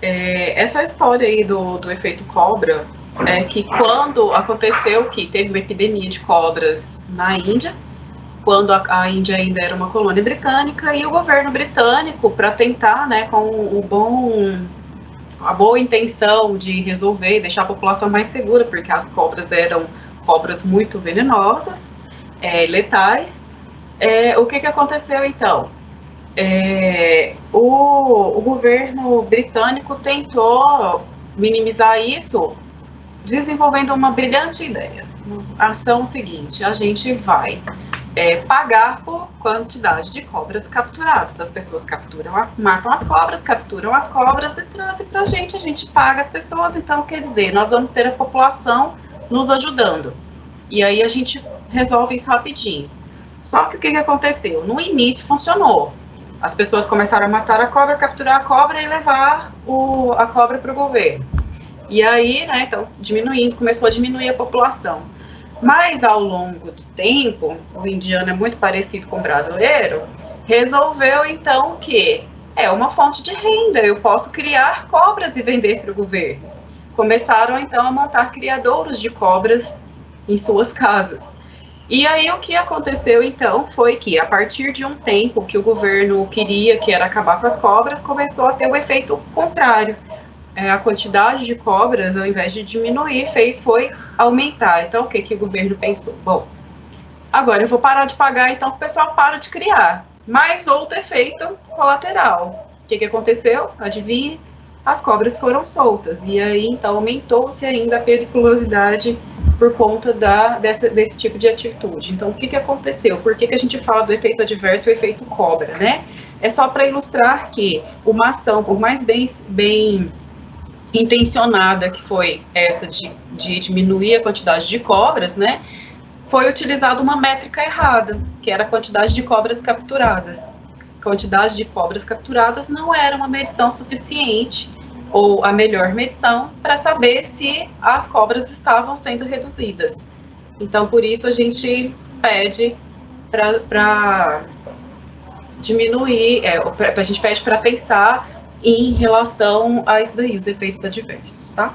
Speaker 3: É, essa história aí do, do efeito cobra é que quando aconteceu que teve uma epidemia de cobras na Índia, quando a, a Índia ainda era uma colônia britânica, e o governo britânico, para tentar, né, com o bom a boa intenção de resolver, deixar a população mais segura, porque as cobras eram cobras muito venenosas, é, letais. É, o que, que aconteceu então? É, o, o governo britânico tentou minimizar isso desenvolvendo uma brilhante ideia. A ação seguinte: a gente vai é, pagar por quantidade de cobras capturadas. As pessoas capturam, as, matam as cobras, capturam as cobras e trazem para a gente. A gente paga as pessoas. Então, quer dizer, nós vamos ter a população nos ajudando. E aí a gente resolve isso rapidinho. Só que o que, que aconteceu? No início funcionou. As pessoas começaram a matar a cobra, capturar a cobra e levar o, a cobra para o governo. E aí, né, então, diminuindo, começou a diminuir a população. Mas ao longo do tempo, o indiano é muito parecido com o brasileiro, resolveu então que é uma fonte de renda, eu posso criar cobras e vender para o governo. Começaram então a montar criadouros de cobras em suas casas. E aí o que aconteceu então foi que a partir de um tempo que o governo queria, que era acabar com as cobras, começou a ter o efeito contrário é, a quantidade de cobras, ao invés de diminuir, fez foi aumentar. Então, o que, que o governo pensou? Bom, agora eu vou parar de pagar, então o pessoal para de criar. Mais outro efeito colateral. O que, que aconteceu? Adivinhe? As cobras foram soltas. E aí, então, aumentou-se ainda a periculosidade por conta da, dessa, desse tipo de atitude. Então, o que, que aconteceu? Por que, que a gente fala do efeito adverso e o efeito cobra, né? É só para ilustrar que uma ação, por mais bem, bem intencionada, que foi essa de, de diminuir a quantidade de cobras, né? Foi utilizada uma métrica errada, que era a quantidade de cobras capturadas. A quantidade de cobras capturadas não era uma medição suficiente ou a melhor medição para saber se as cobras estavam sendo reduzidas. Então, por isso a gente pede para diminuir, é, pra, a gente pede para pensar em relação a isso daí, os efeitos adversos, tá?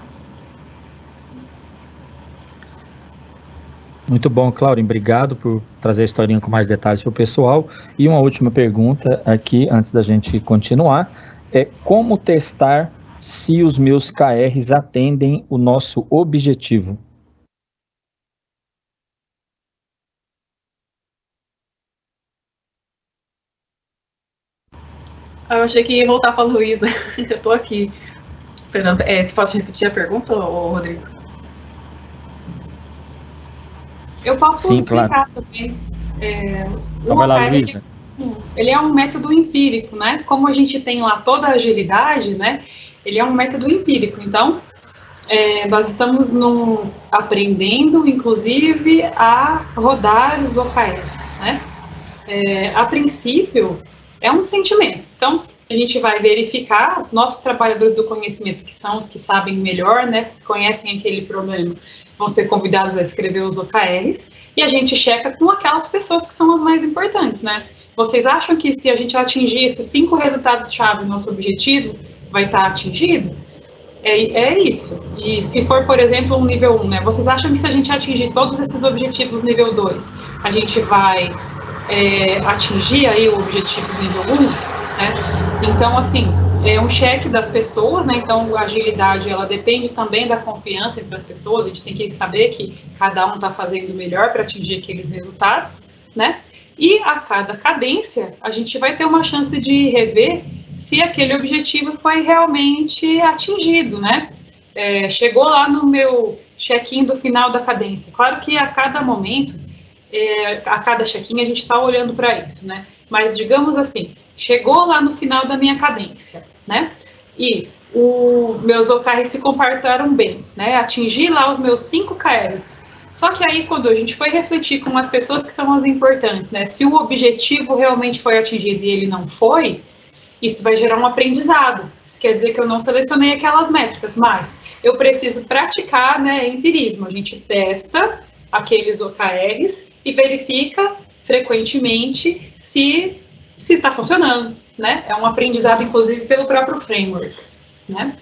Speaker 4: Muito bom, Claudio. Obrigado por trazer a historinha com mais detalhes para o pessoal. E uma última pergunta aqui, antes da gente continuar, é como testar se os meus KRs atendem o nosso objetivo?
Speaker 3: Eu achei que ia voltar para a Luísa. [LAUGHS] Eu estou aqui esperando. É, você pode repetir a pergunta, Rodrigo?
Speaker 2: Eu posso
Speaker 4: Sim,
Speaker 2: explicar
Speaker 4: claro.
Speaker 2: também. É,
Speaker 4: vai lá, Luísa.
Speaker 2: Ele é um método empírico, né? Como a gente tem lá toda a agilidade, né? Ele é um método empírico. Então, é, nós estamos num, aprendendo, inclusive, a rodar os OKRs, né? É, a princípio, é um sentimento. Então, a gente vai verificar os nossos trabalhadores do conhecimento, que são os que sabem melhor, né, conhecem aquele problema, vão ser convidados a escrever os OKRs, e a gente checa com aquelas pessoas que são as mais importantes, né? Vocês acham que se a gente atingir esses cinco resultados-chave, nosso objetivo vai estar atingido? É, é isso. E se for, por exemplo, um nível 1, né? Vocês acham que se a gente atingir todos esses objetivos nível 2, a gente vai é, atingir aí o objetivo nível 1, né? Então, assim, é um cheque das pessoas, né? Então, a agilidade, ela depende também da confiança entre as pessoas, a gente tem que saber que cada um está fazendo o melhor para atingir aqueles resultados, né? E a cada cadência, a gente vai ter uma chance de rever se aquele objetivo foi realmente atingido, né? É, chegou lá no meu check-in do final da cadência. Claro que a cada momento é, a cada check-in a gente está olhando para isso, né? Mas digamos assim, chegou lá no final da minha cadência, né? E o, meus OKRs se comportaram bem, né? Atingi lá os meus 5 KRs. Só que aí, quando a gente foi refletir com as pessoas que são as importantes, né? Se o objetivo realmente foi atingido e ele não foi, isso vai gerar um aprendizado. Isso quer dizer que eu não selecionei aquelas métricas, mas eu preciso praticar né, empirismo. A gente testa aqueles OKRs e verifica frequentemente se se está funcionando, né? É um aprendizado, inclusive, pelo próprio framework, né?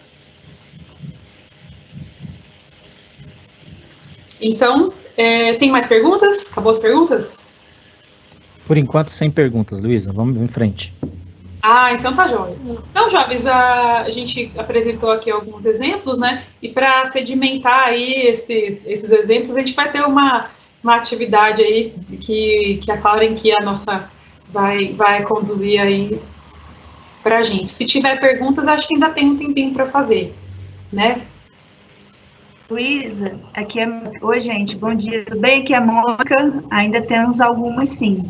Speaker 2: Então, é, tem mais perguntas? Acabou as perguntas?
Speaker 4: Por enquanto, sem perguntas, Luísa. Vamos em frente.
Speaker 2: Ah, então tá jóia. Então, Jovens, a, a gente apresentou aqui alguns exemplos, né? E para sedimentar aí esses, esses exemplos, a gente vai ter uma, uma atividade aí que, que a Clara que a nossa vai, vai conduzir aí para a gente. Se tiver perguntas, acho que ainda tem um tempinho para fazer, né?
Speaker 5: Luísa, aqui é. Oi, gente, bom dia, tudo bem? Aqui é a Mônica. Ainda temos algumas, sim.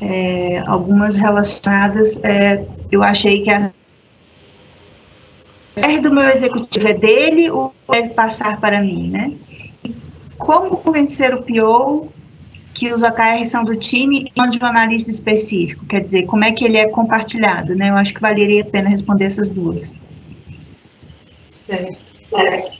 Speaker 5: É, algumas relacionadas. É, eu achei que a. Do meu executivo é dele ou deve passar para mim, né? Como convencer o PO que os OKRs são do time e não de um analista específico? Quer dizer, como é que ele é compartilhado, né? Eu acho que valeria a pena responder essas duas.
Speaker 2: Certo. certo.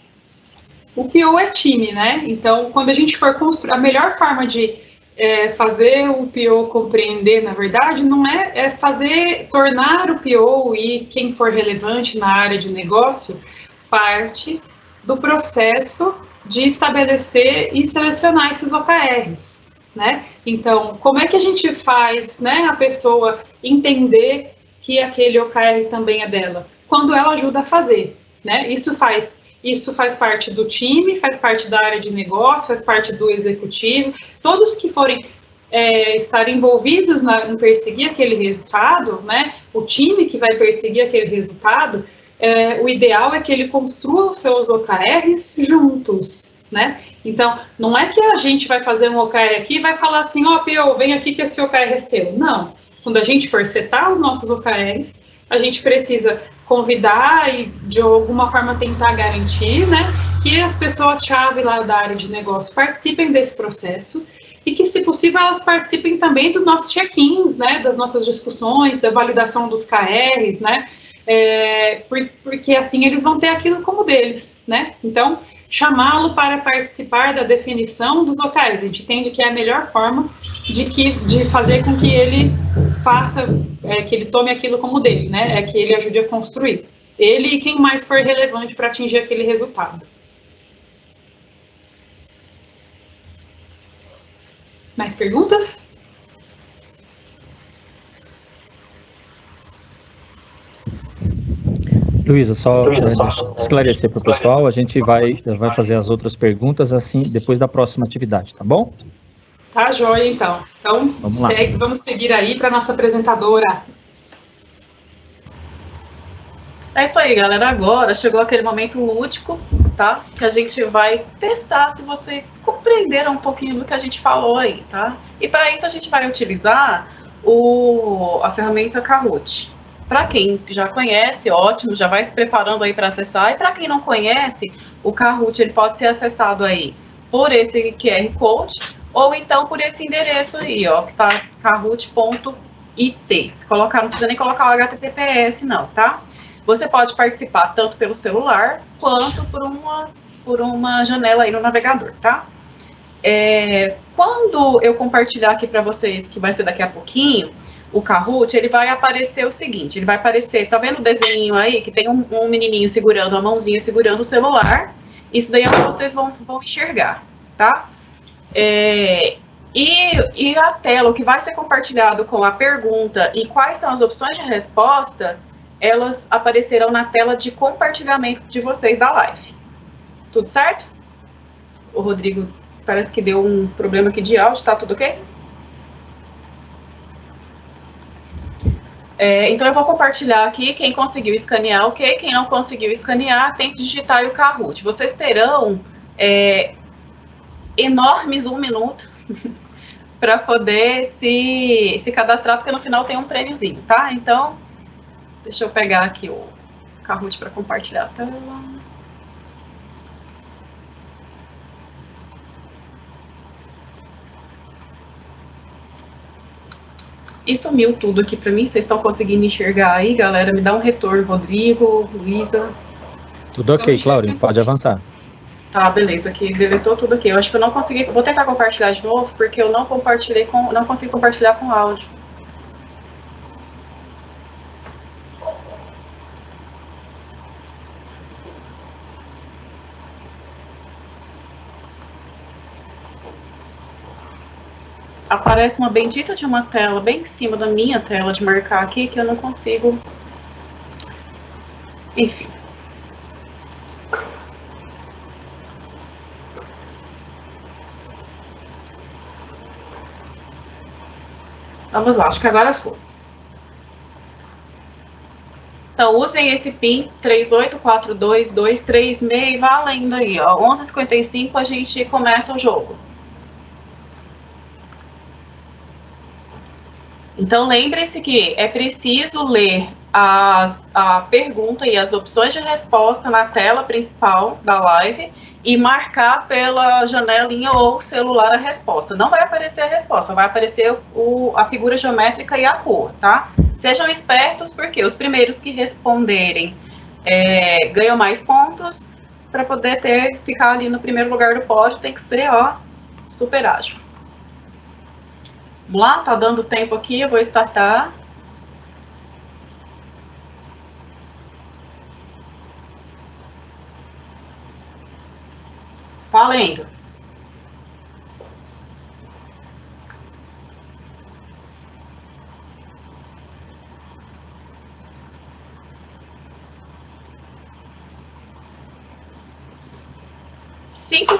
Speaker 2: O PO é time, né? Então, quando a gente for construir, a melhor forma de é, fazer o PO compreender, na verdade, não é, é fazer, tornar o PO e quem for relevante na área de negócio parte do processo de estabelecer e selecionar esses OKRs, né? Então, como é que a gente faz, né, a pessoa entender que aquele OKR também é dela? Quando ela ajuda a fazer, né? Isso faz isso faz parte do time, faz parte da área de negócio, faz parte do executivo. Todos que forem é, estar envolvidos na, em perseguir aquele resultado, né? O time que vai perseguir aquele resultado, é, o ideal é que ele construa os seus OKRs juntos, né? Então, não é que a gente vai fazer um OKR aqui e vai falar assim, ó, oh, Pio, vem aqui que esse OKR é seu. Não. Quando a gente for setar os nossos OKRs, a gente precisa convidar e de alguma forma tentar garantir, né, que as pessoas-chave lá da área de negócio participem desse processo e que, se possível, elas participem também dos nossos check-ins, né, das nossas discussões, da validação dos KRs, né, é, porque assim eles vão ter aquilo como deles, né, então chamá-lo para participar da definição dos OKRs, a gente entende que é a melhor forma de, que, de fazer com que ele faça, é, que ele tome aquilo como dele, né? É que ele ajude a construir. Ele e quem mais for relevante para atingir aquele resultado. Mais perguntas?
Speaker 4: Luísa, só, Luísa, só esclarecer para o pessoal, a gente vai, vai fazer as outras perguntas assim depois da próxima atividade, tá bom?
Speaker 2: Tá joia, então. Então, vamos, segue, vamos seguir aí para nossa apresentadora.
Speaker 3: É isso aí, galera. Agora chegou aquele momento lúdico, tá? Que a gente vai testar se vocês compreenderam um pouquinho do que a gente falou aí, tá? E para isso a gente vai utilizar o, a ferramenta Kahoot. Para quem já conhece, ótimo, já vai se preparando aí para acessar. E para quem não conhece, o Kahoot ele pode ser acessado aí por esse QR Code ou então por esse endereço aí, ó, que tá kahoot.it. Se colocar, não precisa nem colocar o HTTPS, não, tá? Você pode participar tanto pelo celular quanto por uma, por uma janela aí no navegador, tá? É, quando eu compartilhar aqui para vocês, que vai ser daqui a pouquinho, o Kahoot, ele vai aparecer o seguinte, ele vai aparecer, tá vendo o desenho aí, que tem um, um menininho segurando, a mãozinha segurando o celular, isso daí é o que vocês vão, vão enxergar, tá? É, e, e a tela, o que vai ser compartilhado com a pergunta e quais são as opções de resposta, elas aparecerão na tela de compartilhamento de vocês da live. Tudo certo? O Rodrigo parece que deu um problema aqui de áudio, tá tudo ok? É, então eu vou compartilhar aqui, quem conseguiu escanear, ok, quem não conseguiu escanear, tem que digitar o Kahoot. Vocês terão é, enormes um minuto [LAUGHS] para poder se, se cadastrar, porque no final tem um prêmiozinho, tá? Então, deixa eu pegar aqui o Kahoot para compartilhar a tela. Que sumiu tudo aqui para mim. Vocês estão conseguindo enxergar aí, galera? Me dá um retorno, Rodrigo, Luísa.
Speaker 4: Tudo ok, Cláudio, pode avançar.
Speaker 3: Tá, beleza, aqui deletou tudo aqui. Eu acho que eu não consegui. Vou tentar compartilhar de novo, porque eu não compartilhei com. não consigo compartilhar com áudio. Aparece uma bendita de uma tela bem em cima da minha tela de marcar aqui que eu não consigo. Enfim. Vamos lá, acho que agora foi. Então, usem esse PIN 3842236 e valendo aí, ó. 11h55 a gente começa o jogo. Então, lembre-se que é preciso ler as, a pergunta e as opções de resposta na tela principal da live e marcar pela janelinha ou celular a resposta. Não vai aparecer a resposta, vai aparecer o, a figura geométrica e a cor, tá? Sejam espertos, porque os primeiros que responderem é, ganham mais pontos. Para poder ter, ficar ali no primeiro lugar do pódio, tem que ser, ó, super ágil. Vamos lá, tá dando tempo aqui, eu vou startar. Valendo.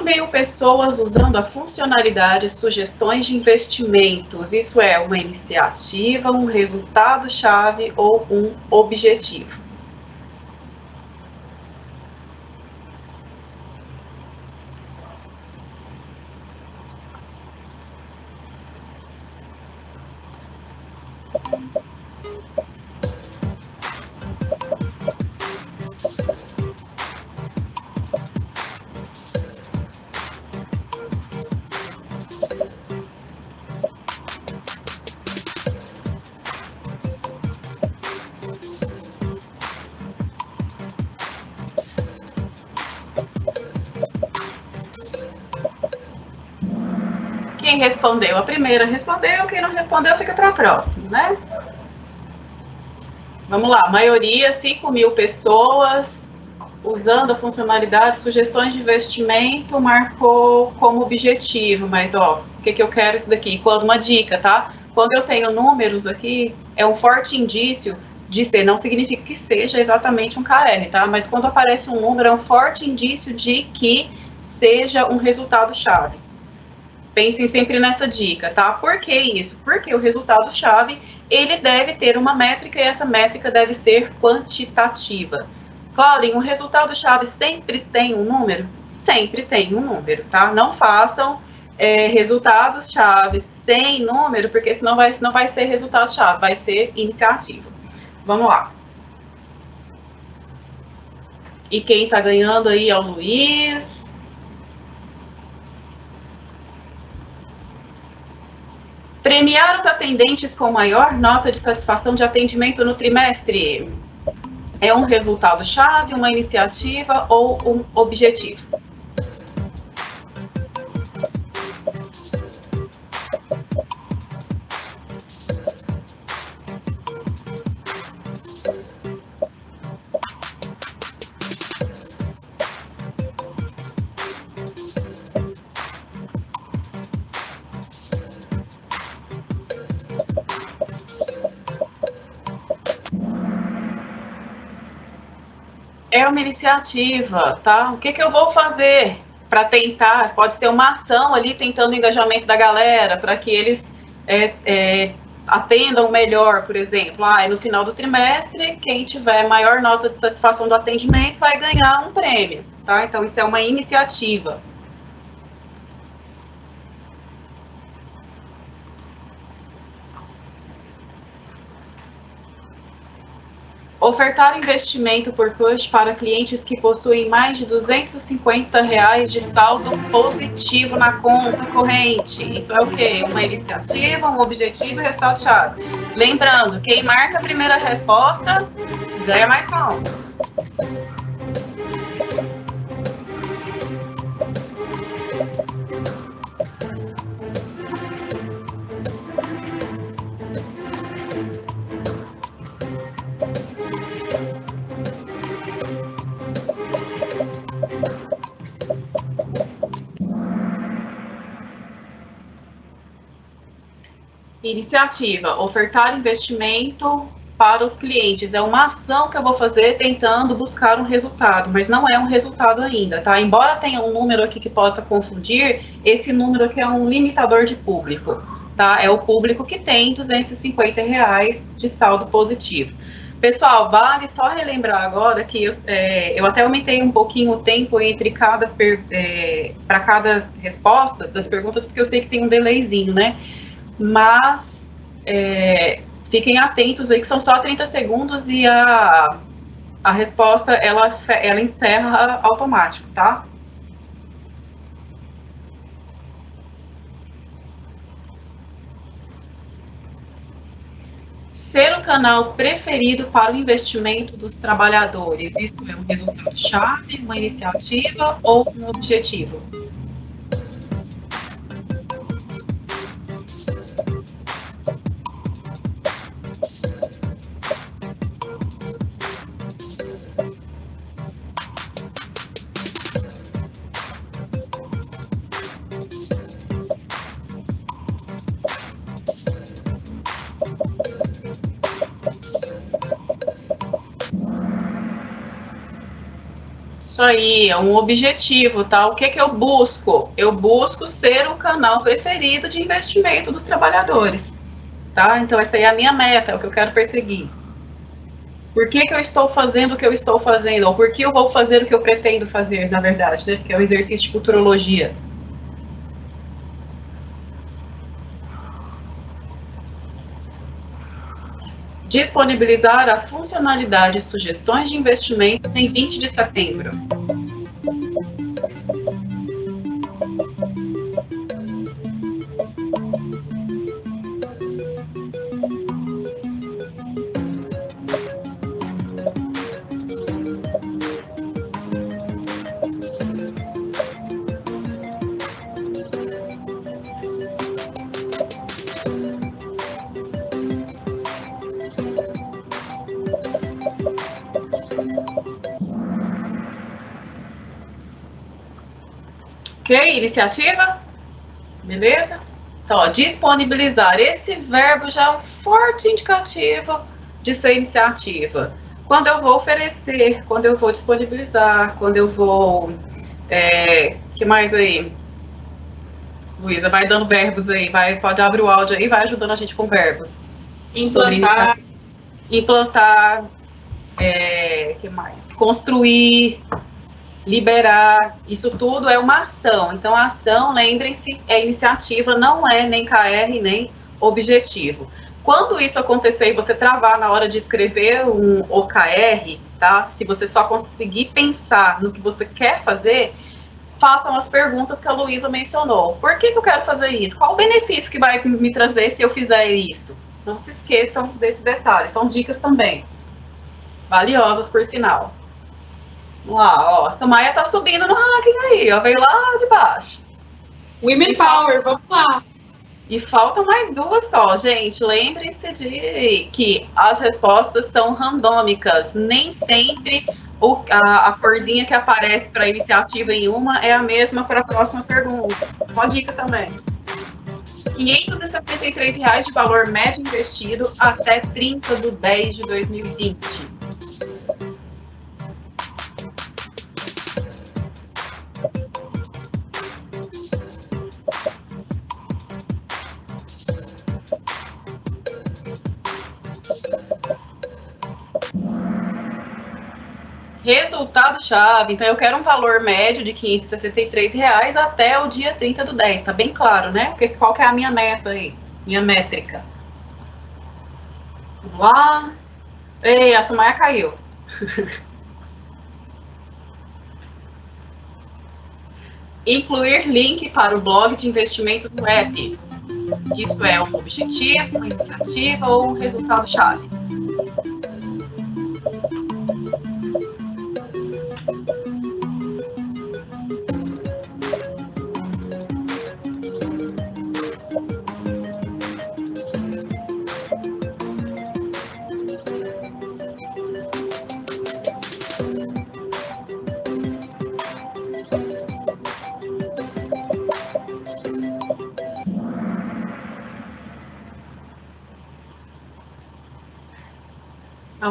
Speaker 3: Mil pessoas usando a funcionalidade sugestões de investimentos. Isso é uma iniciativa, um resultado-chave ou um objetivo. Respondeu a primeira respondeu, quem não respondeu fica para a próxima, né? Vamos lá, maioria, 5 mil pessoas usando a funcionalidade sugestões de investimento marcou como objetivo, mas ó, o que, que eu quero isso daqui? Quando uma dica, tá? Quando eu tenho números aqui, é um forte indício de ser, não significa que seja exatamente um KR, tá? Mas quando aparece um número, é um forte indício de que seja um resultado chave. Pensem sempre nessa dica, tá? Por que isso? Porque o resultado-chave, ele deve ter uma métrica e essa métrica deve ser quantitativa. Claudinho, o resultado-chave sempre tem um número? Sempre tem um número, tá? Não façam é, resultados-chave sem número, porque senão vai, não vai ser resultado-chave, vai ser iniciativa. Vamos lá. E quem está ganhando aí é o Luiz. Premiar os atendentes com maior nota de satisfação de atendimento no trimestre é um resultado-chave, uma iniciativa ou um objetivo? É uma iniciativa, tá? O que, que eu vou fazer para tentar? Pode ser uma ação ali tentando o engajamento da galera, para que eles é, é, atendam melhor, por exemplo. Ah, no final do trimestre, quem tiver maior nota de satisfação do atendimento vai ganhar um prêmio, tá? Então, isso é uma iniciativa. Ofertar investimento por push para clientes que possuem mais de 250 reais de saldo positivo na conta corrente. Isso é o quê? Uma iniciativa, um objetivo resultado-chave. Lembrando, quem marca a primeira resposta ganha mais saldo. Iniciativa, ofertar investimento para os clientes. É uma ação que eu vou fazer tentando buscar um resultado, mas não é um resultado ainda, tá? Embora tenha um número aqui que possa confundir, esse número aqui é um limitador de público, tá? É o público que tem 250 reais de saldo positivo. Pessoal, vale só relembrar agora que eu, é, eu até aumentei um pouquinho o tempo entre cada é, para cada resposta das perguntas, porque eu sei que tem um delayzinho, né? Mas é, fiquem atentos aí que são só 30 segundos e a, a resposta ela, ela encerra automático, tá? Ser o canal preferido para o investimento dos trabalhadores, isso é um resultado-chave, uma iniciativa ou um objetivo? Aí, é um objetivo, tá? O que, que eu busco? Eu busco ser o canal preferido de investimento dos trabalhadores, tá? Então, essa aí é a minha meta, é o que eu quero perseguir. Por que, que eu estou fazendo o que eu estou fazendo? Ou por que eu vou fazer o que eu pretendo fazer, na verdade, né? Que é o exercício de futurologia. Disponibilizar a funcionalidade Sugestões de Investimentos em 20 de setembro. Iniciativa? Beleza? Então, ó, disponibilizar. Esse verbo já é um forte indicativo de ser iniciativa. Quando eu vou oferecer, quando eu vou disponibilizar, quando eu vou. É, que mais aí? Luísa, vai dando verbos aí, vai, pode abrir o áudio aí, vai ajudando a gente com verbos.
Speaker 2: Implantar.
Speaker 3: Implantar. É, que mais? Construir, liberar, isso tudo é uma ação. Então, a ação, lembrem-se, é iniciativa, não é nem KR, nem objetivo. Quando isso acontecer e você travar na hora de escrever um OKR, tá? Se você só conseguir pensar no que você quer fazer, façam as perguntas que a Luísa mencionou. Por que, que eu quero fazer isso? Qual o benefício que vai me trazer se eu fizer isso? Não se esqueçam desse detalhe, são dicas também. Valiosas, por sinal. Lá, ó. A Samaya tá subindo no ranking aí, ó. Veio lá de baixo.
Speaker 2: Women Power, vamos lá.
Speaker 3: E faltam mais duas só, gente. Lembrem-se de que as respostas são randômicas. Nem sempre o, a, a corzinha que aparece para iniciativa em uma é a mesma para a próxima pergunta. Uma dica também. R$ 563 de valor médio investido até 30 de 10 de 2020. Resultado-chave, então eu quero um valor médio de 563 reais até o dia 30 do 10, tá bem claro, né? Porque qual que é a minha meta aí? Minha métrica. Vamos lá. Ei, a Sumaya caiu. [LAUGHS] Incluir link para o blog de investimentos no app. Isso é um objetivo, uma iniciativa ou um resultado-chave?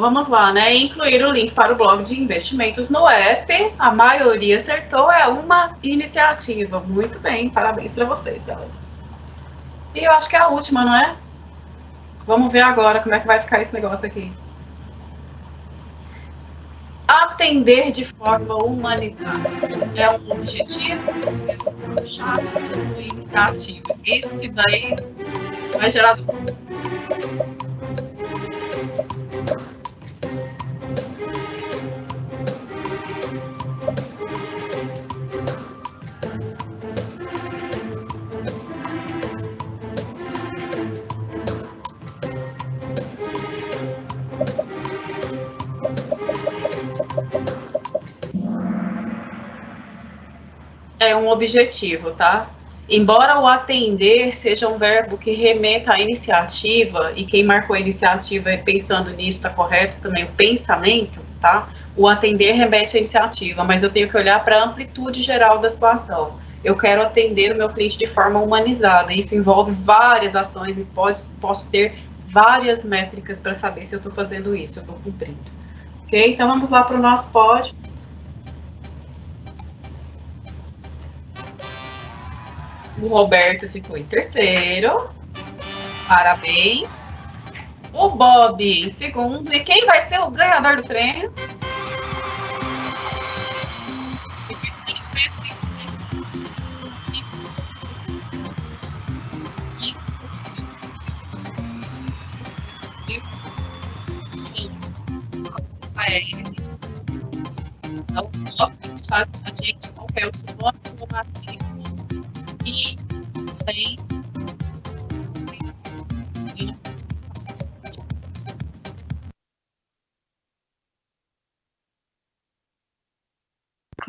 Speaker 3: Vamos lá, né? Incluir o link para o blog de investimentos no app. A maioria acertou, é uma iniciativa. Muito bem, parabéns para vocês, galera. E eu acho que é a última, não é? Vamos ver agora como é que vai ficar esse negócio aqui. Atender de forma humanizada é um objetivo, é uma iniciativa. Esse daí vai gerar objetivo, tá? Embora o atender seja um verbo que remeta à iniciativa, e quem marcou a iniciativa pensando nisso está correto também, o pensamento, tá? O atender remete à iniciativa, mas eu tenho que olhar para a amplitude geral da situação. Eu quero atender o meu cliente de forma humanizada. Isso envolve várias ações e pode, posso ter várias métricas para saber se eu estou fazendo isso, eu estou cumprindo. Ok? Então vamos lá para o nosso pódio. O Roberto ficou em terceiro. Parabéns. O Bob em segundo. E quem vai ser o ganhador do prêmio?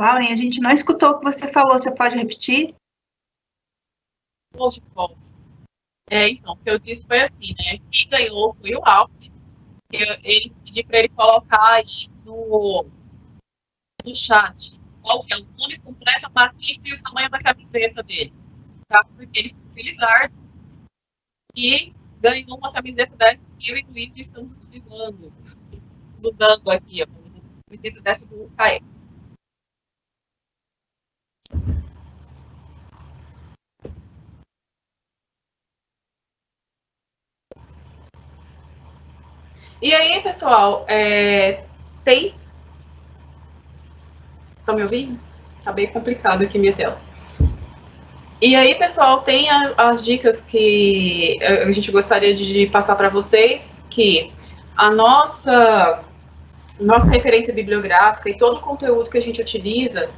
Speaker 5: Claudia, a gente não escutou o que você falou, você pode repetir?
Speaker 3: Poxa, posso. É, então, o que eu disse foi assim, né? Quem ganhou foi o Alf. Ele pedi para ele colocar aí no, no chat qual é o nome completo, a matrícula e o tamanho da camiseta dele tá? Porque ele foi felizardo e ganhou uma camiseta dessa que eu e o Luiz estamos. Usando aqui, ó. Camiseta dessa do Caio. E aí, pessoal, é, tem. Estão me ouvindo? Tá bem complicado aqui minha tela. E aí, pessoal, tem a, as dicas que a gente gostaria de passar para vocês, que a nossa, nossa referência bibliográfica e todo o conteúdo que a gente utiliza,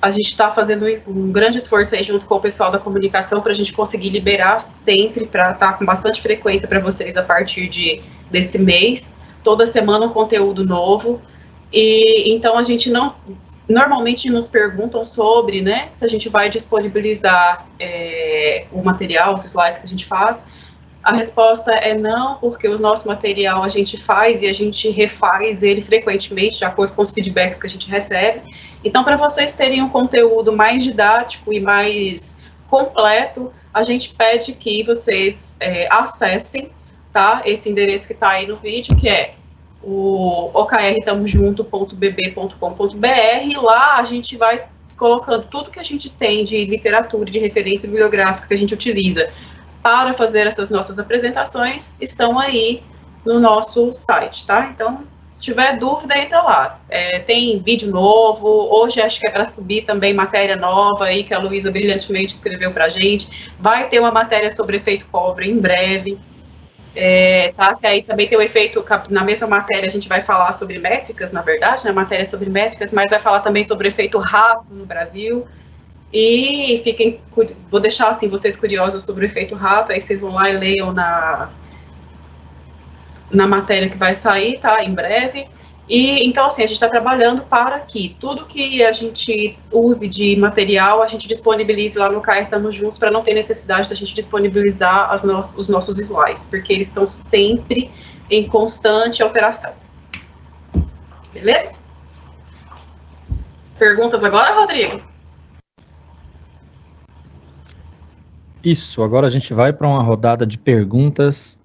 Speaker 3: a gente está fazendo um grande esforço aí junto com o pessoal da comunicação para a gente conseguir liberar sempre, para estar tá com bastante frequência para vocês a partir de, desse mês. Toda semana um conteúdo novo. E então a gente não normalmente nos perguntam sobre, né, se a gente vai disponibilizar é, o material, os slides que a gente faz. A resposta é não, porque o nosso material a gente faz e a gente refaz ele frequentemente, de acordo com os feedbacks que a gente recebe. Então, para vocês terem um conteúdo mais didático e mais completo, a gente pede que vocês é, acessem tá, esse endereço que está aí no vídeo, que é o okrtamojunto.bb.com.br. Lá a gente vai colocando tudo que a gente tem de literatura, de referência bibliográfica que a gente utiliza para fazer essas nossas apresentações, estão aí no nosso site, tá? Então, tiver dúvida, entra lá. É, tem vídeo novo, hoje acho que é para subir também matéria nova aí que a Luísa brilhantemente escreveu para gente. Vai ter uma matéria sobre efeito cobre em breve, É, tá? Que aí também tem o efeito, na mesma matéria a gente vai falar sobre métricas, na verdade, né? Matéria sobre métricas, mas vai falar também sobre o efeito rato no Brasil. E fiquem, vou deixar assim vocês curiosos sobre o efeito rato, aí vocês vão lá e leiam na, na matéria que vai sair, tá? Em breve. E então, assim, a gente está trabalhando para que tudo que a gente use de material, a gente disponibilize lá no CAIR Estamos Juntos, para não ter necessidade da gente disponibilizar no os nossos slides, porque eles estão sempre em constante alteração. Beleza? Perguntas agora, Rodrigo?
Speaker 4: Isso, agora a gente vai para uma rodada de perguntas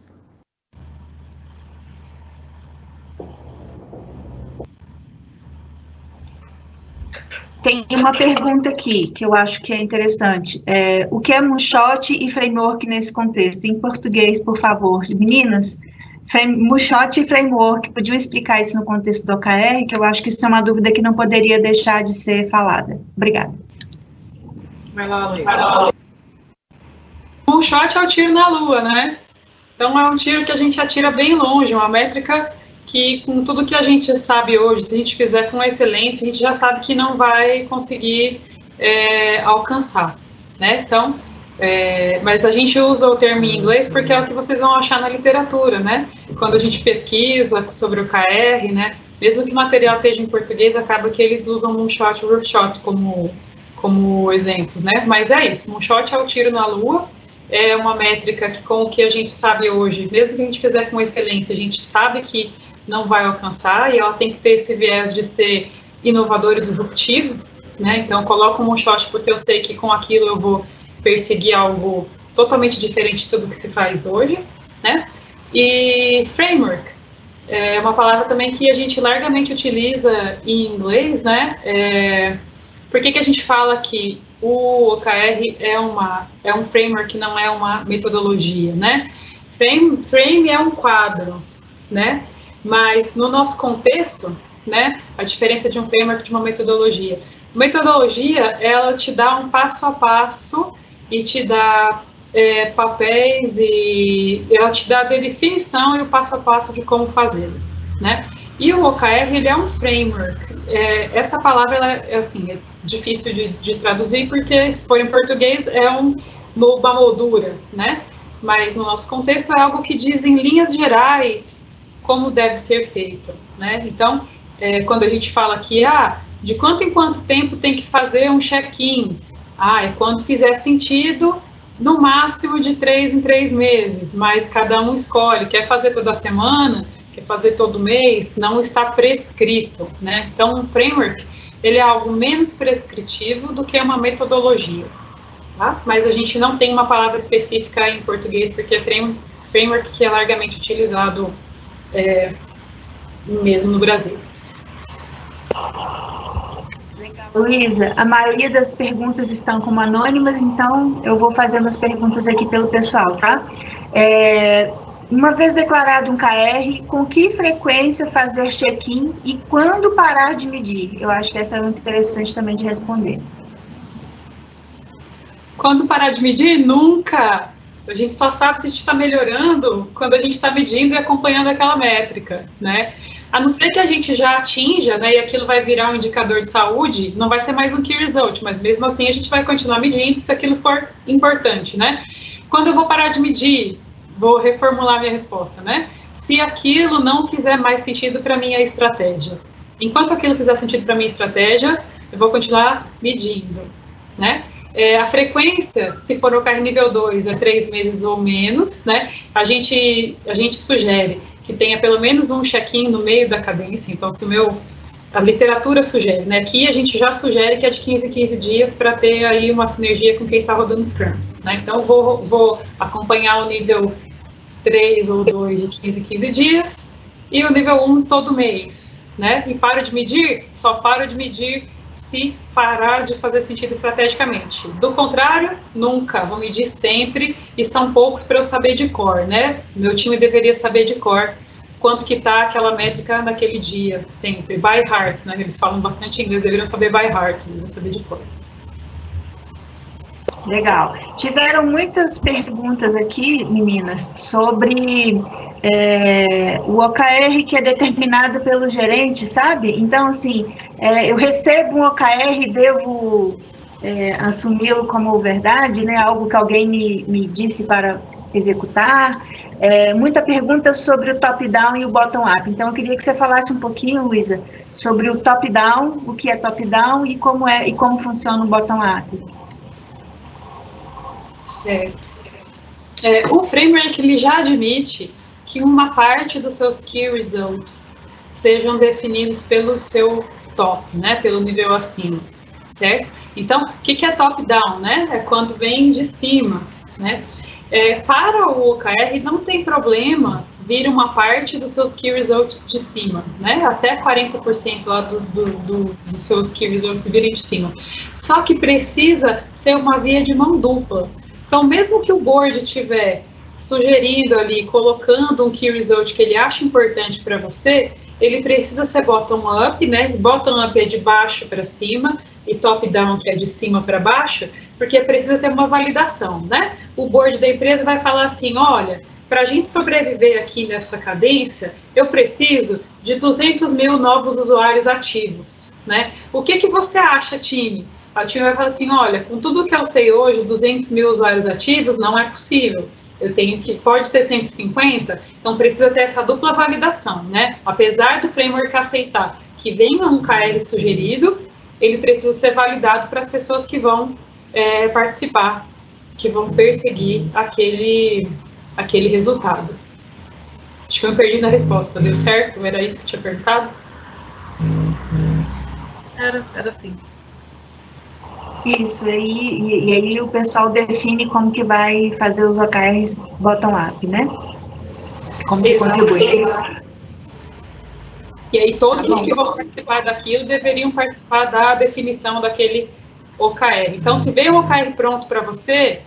Speaker 5: Tem uma pergunta aqui que eu acho que é interessante. É, o que é moonshot e framework nesse contexto? Em português, por favor. Meninas, moonshot e framework, podiam explicar isso no contexto do OKR, que eu acho que isso é uma dúvida que não poderia deixar de ser falada. Obrigada.
Speaker 2: Vai lá. Moonshot é o tiro na lua, né? Então é um tiro que a gente atira bem longe, uma métrica que com tudo que a gente sabe hoje, se a gente fizer com excelência, a gente já sabe que não vai conseguir é, alcançar, né? Então, é, mas a gente usa o termo em inglês porque é o que vocês vão achar na literatura, né? Quando a gente pesquisa sobre o KR, né? Mesmo que o material esteja em português, acaba que eles usam moonshot e como, como exemplos, né? Mas é isso, moonshot é o tiro na lua, é uma métrica que com o que a gente sabe hoje, mesmo que a gente fizer com excelência, a gente sabe que não vai alcançar e ela tem que ter esse viés de ser inovador e disruptivo, né? Então, coloco um moonshot porque eu sei que com aquilo eu vou perseguir algo totalmente diferente de tudo que se faz hoje, né? E framework é uma palavra também que a gente largamente utiliza em inglês, né? É, por que, que a gente fala que o OKR é, uma, é um framework, não é uma metodologia, né? Frame, frame é um quadro, né? Mas no nosso contexto, né, a diferença de um framework de uma metodologia. Metodologia, ela te dá um passo a passo e te dá é, papéis e ela te dá a definição e o passo a passo de como fazê-lo, né? E o OKR, ele é um framework. É, essa palavra, ela, é, assim, é difícil de, de, traduzir porque, se for em português, é um, uma moldura, né? Mas no nosso contexto é algo que diz em linhas gerais como deve ser feito, né? Então, é, quando a gente fala aqui, ah, de quanto em quanto tempo tem que fazer um check-in? Ah, é quando fizer sentido, no máximo de três em três meses, mas cada um escolhe, quer fazer toda semana, quer fazer todo mês, não está prescrito, né? Então, um framework, ele é algo menos prescritivo do que uma metodologia, tá? Mas a gente não tem uma palavra específica em português, porque é framework que é largamente utilizado é, mesmo no Brasil.
Speaker 5: Luísa, a maioria das perguntas estão como anônimas, então eu vou fazendo as perguntas aqui pelo pessoal, tá? É, uma vez declarado um KR, com que frequência fazer check-in e quando parar de medir? Eu acho que essa é muito interessante também de responder.
Speaker 2: Quando parar de medir? Nunca! A gente só sabe se a gente está melhorando quando a gente está medindo e acompanhando aquela métrica, né? A não ser que a gente já atinja, né, e aquilo vai virar um indicador de saúde, não vai ser mais um key result, mas mesmo assim a gente vai continuar medindo se aquilo for importante, né? Quando eu vou parar de medir, vou reformular minha resposta, né? Se aquilo não fizer mais sentido para minha estratégia. Enquanto aquilo fizer sentido para minha estratégia, eu vou continuar medindo, né? É, a frequência, se for o carro nível 2, é três meses ou menos, né? A gente, a gente sugere que tenha pelo menos um check-in no meio da cadência. Então, se o meu. A literatura sugere, né? Aqui a gente já sugere que é de 15 em 15 dias para ter aí uma sinergia com quem está rodando Scrum. Né? Então, vou, vou acompanhar o nível 3 ou 2 de 15 em 15 dias e o nível 1 todo mês. Né? E paro de medir? Só paro de medir se parar de fazer sentido estrategicamente. Do contrário, nunca. Vou medir sempre e são poucos para eu saber de cor, né? Meu time deveria saber de cor quanto que tá aquela métrica naquele dia, sempre. By heart, né? Eles falam bastante inglês, deveriam saber by heart, deveriam saber de cor.
Speaker 5: Legal. Tiveram muitas perguntas aqui, meninas, sobre é, o OKR que é determinado pelo gerente, sabe? Então, assim, é, eu recebo um OKR e devo é, assumi-lo como verdade, né? Algo que alguém me, me disse para executar. É, muita pergunta sobre o top-down e o bottom-up. Então, eu queria que você falasse um pouquinho, Luísa, sobre o top-down, o que é top-down e como é e como funciona o bottom-up.
Speaker 2: Certo. É, o framework ele já admite que uma parte dos seus key results sejam definidos pelo seu top, né, pelo nível acima, certo? Então, o que, que é top-down, né? É quando vem de cima, né? É, para o OKR, não tem problema vir uma parte dos seus key results de cima, né? Até 40% lá dos, do, do, dos seus key results virem de cima. Só que precisa ser uma via de mão dupla. Então, mesmo que o board tiver sugerindo ali, colocando um key result que ele acha importante para você, ele precisa ser bottom-up, né? Bottom-up é de baixo para cima e top-down que é de cima para baixo, porque precisa ter uma validação, né? O board da empresa vai falar assim, olha, para a gente sobreviver aqui nessa cadência, eu preciso de 200 mil novos usuários ativos, né? O que, que você acha, time? A time vai falar assim, olha, com tudo que eu sei hoje, 200 mil usuários ativos, não é possível. Eu tenho que, pode ser 150, então precisa ter essa dupla validação, né? Apesar do framework aceitar que venha um KR sugerido, ele precisa ser validado para as pessoas que vão é, participar, que vão perseguir aquele, aquele resultado. Acho que eu perdi na resposta, deu certo? Era isso que tinha perguntado?
Speaker 3: Era, era assim.
Speaker 5: Isso, e, e, e, aí o pessoal define como que vai fazer os OKRs bottom-up, né? Como que contribui. Isso.
Speaker 2: E aí todos tá os que vão participar daquilo deveriam participar da definição daquele OKR. Então, se veio o OKR pronto para você,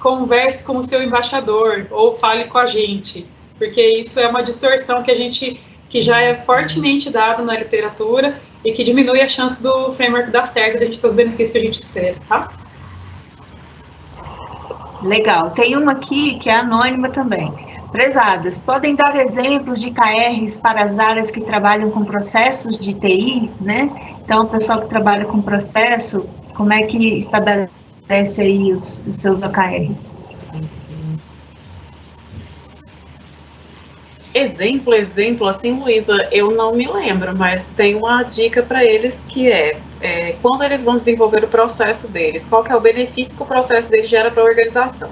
Speaker 2: converse com o seu embaixador ou fale com a gente, porque isso é uma distorção que a gente que já é fortemente dado na literatura e que diminui a chance do framework dar certo, de a gente ter os benefícios que a gente espera, tá?
Speaker 5: Legal. Tem uma aqui que é anônima também. Prezadas, podem dar exemplos de KRs para as áreas que trabalham com processos de TI, né? Então, o pessoal que trabalha com processo, como é que estabelece aí os, os seus OKRs?
Speaker 3: Exemplo, exemplo, assim, Luísa, eu não me lembro, mas tem uma dica para eles que é, é, quando eles vão desenvolver o processo deles, qual é o benefício que o processo deles gera para a organização.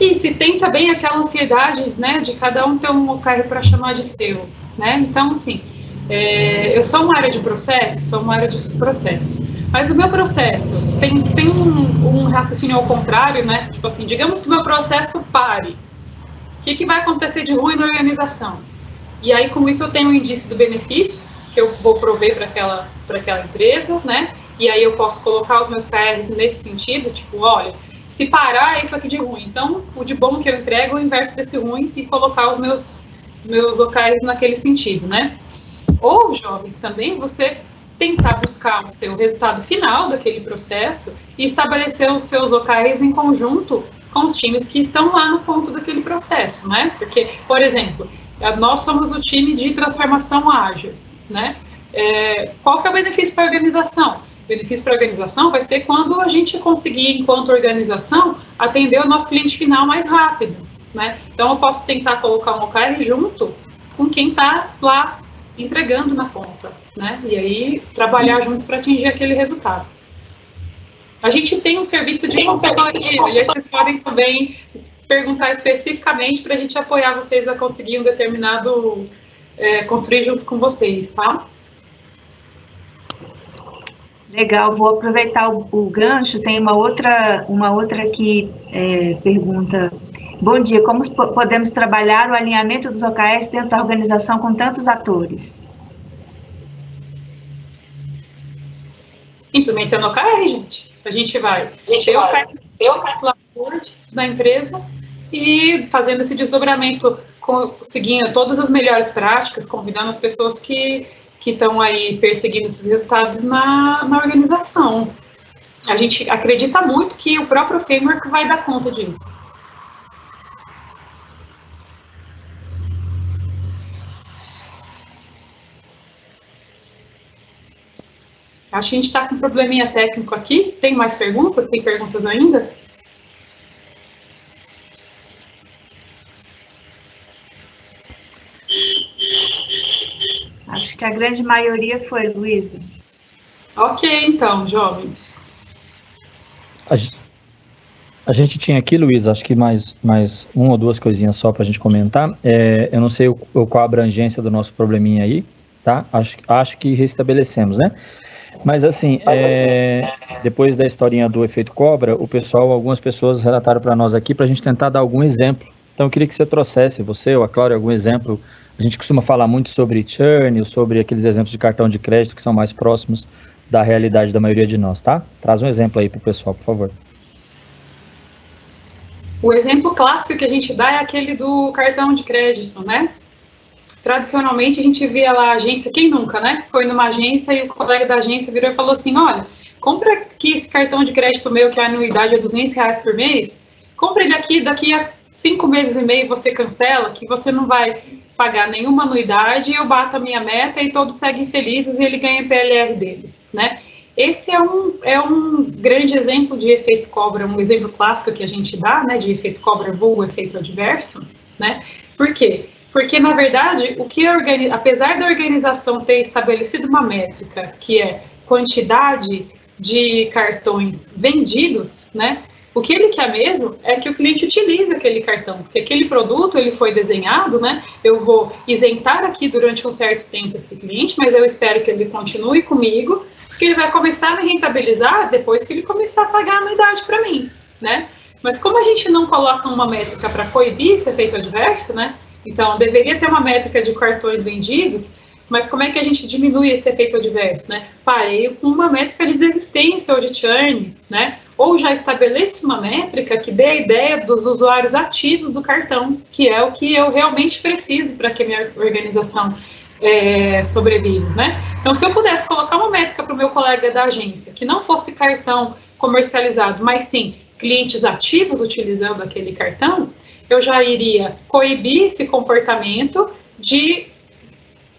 Speaker 2: Isso, e tem também aquela ansiedade, né, de cada um ter um carro para chamar de seu, né? Então, assim, é, eu sou uma área de processo, sou uma área de processo. Mas o meu processo tem, tem um, um raciocínio ao contrário, né? Tipo assim, digamos que meu processo pare o que, que vai acontecer de ruim na organização? E aí, com isso, eu tenho um indício do benefício que eu vou prover para aquela, aquela empresa, né? E aí eu posso colocar os meus KRs nesse sentido, tipo, olha, se parar é isso aqui de ruim. Então, o de bom que eu entrego o inverso desse ruim e colocar os meus, os meus OKRs naquele sentido, né? Ou, jovens, também você tentar buscar o seu resultado final daquele processo e estabelecer os seus OKRs em conjunto com os times que estão lá no ponto daquele processo, né? Porque, por exemplo, nós somos o time de transformação ágil, né? É, qual que é o benefício para a organização? O benefício para a organização vai ser quando a gente conseguir, enquanto organização, atender o nosso cliente final mais rápido, né? Então, eu posso tentar colocar um OKR junto com quem está lá entregando na ponta, né? E aí, trabalhar juntos para atingir aquele resultado. A gente tem um serviço de consultoria, e aí vocês podem também perguntar especificamente para a gente apoiar vocês a conseguir um determinado, é, construir junto com vocês, tá?
Speaker 5: Legal, vou aproveitar o, o, gancho. Tem uma outra, uma outra que é, pergunta: Bom dia, como podemos trabalhar o alinhamento dos OKS dentro da organização com tantos atores?
Speaker 2: Implementando OKR, gente. A gente vai o CAIS da empresa e fazendo esse desdobramento, seguindo todas as melhores práticas, convidando as pessoas que que estão aí perseguindo esses resultados na, na organização. a gente acredita muito que o próprio framework vai dar conta disso. Acho que a gente está com um probleminha técnico aqui. Tem mais perguntas? Tem perguntas ainda?
Speaker 5: Acho que a grande maioria foi, Luísa.
Speaker 2: Ok, então, jovens.
Speaker 4: A, a gente tinha aqui, Luísa, acho que mais, mais uma ou duas coisinhas só para a gente comentar. É, eu não sei o, qual a abrangência do nosso probleminha aí, tá? Acho, acho que restabelecemos, né? Mas assim, é, depois da historinha do efeito cobra, o pessoal, algumas pessoas relataram para nós aqui para a gente tentar dar algum exemplo. Então eu queria que você trouxesse, você ou a Cláudia, algum exemplo. A gente costuma falar muito sobre churn, ou sobre aqueles exemplos de cartão de crédito que são mais próximos da realidade da maioria de nós, tá? Traz um exemplo aí para o pessoal, por favor.
Speaker 2: O exemplo clássico que a gente dá é aquele do cartão de crédito, né? Tradicionalmente a gente via lá a agência, quem nunca, né? Foi numa agência e o colega da agência virou e falou assim: olha, compra aqui esse cartão de crédito meu que a anuidade é 200 reais por mês, compra ele aqui, daqui a cinco meses e meio você cancela, que você não vai pagar nenhuma anuidade, eu bato a minha meta e todos seguem felizes e ele ganha PLR dele, né? Esse é um, é um grande exemplo de efeito cobra, um exemplo clássico que a gente dá, né, de efeito cobra vulgo efeito adverso, né? Por quê? Porque, na verdade, o que apesar da organização ter estabelecido uma métrica que é quantidade de cartões vendidos, né? O que ele quer mesmo é que o cliente utilize aquele cartão, porque aquele produto ele foi desenhado, né? Eu vou isentar aqui durante um certo tempo esse cliente, mas eu espero que ele continue comigo, porque ele vai começar a me rentabilizar depois que ele começar a pagar a anuidade para mim, né? Mas como a gente não coloca uma métrica para coibir esse efeito adverso, né? Então, deveria ter uma métrica de cartões vendidos, mas como é que a gente diminui esse efeito adverso, né? Parei com uma métrica de desistência ou de churn, né? Ou já estabeleço uma métrica que dê a ideia dos usuários ativos do cartão, que é o que eu realmente preciso para que a minha organização é, né? Então, se eu pudesse colocar uma métrica para o meu colega da agência, que não fosse cartão comercializado, mas sim clientes ativos utilizando aquele cartão, eu já iria coibir esse comportamento de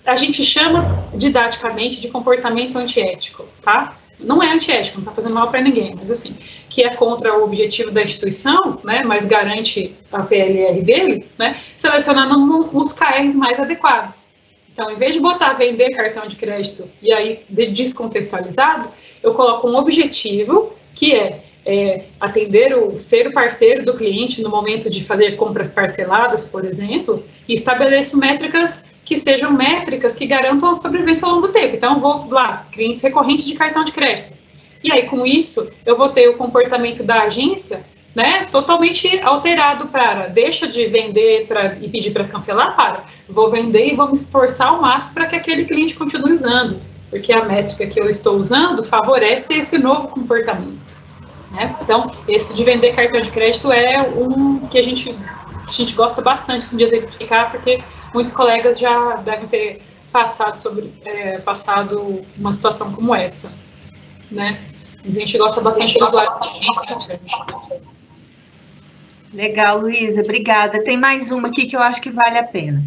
Speaker 2: a gente chama didaticamente de comportamento antiético, tá? Não é antiético, não está fazendo mal para ninguém, mas assim, que é contra o objetivo da instituição, né, mas garante a PLR dele, né, selecionando os KRs mais adequados. Então, em vez de botar vender cartão de crédito e aí descontextualizado, eu coloco um objetivo que é é, atender o ser o parceiro do cliente no momento de fazer compras parceladas, por exemplo, e estabeleço métricas que sejam métricas que garantam a sobrevivência ao longo do tempo. Então, vou lá, clientes recorrentes de cartão de crédito. E aí, com isso, eu vou ter o comportamento da agência né, totalmente alterado para deixa de vender pra, e pedir para cancelar, para vou vender e vou me esforçar ao máximo para que aquele cliente continue usando, porque a métrica que eu estou usando favorece esse novo comportamento. Né? Então, esse de vender cartão de crédito é um que a gente, a gente gosta bastante de exemplificar, porque muitos colegas já devem ter passado, sobre, é, passado uma situação como essa. Né? A gente gosta bastante de usuários
Speaker 5: Legal, Luísa, obrigada. Tem mais uma aqui que eu acho que vale a pena.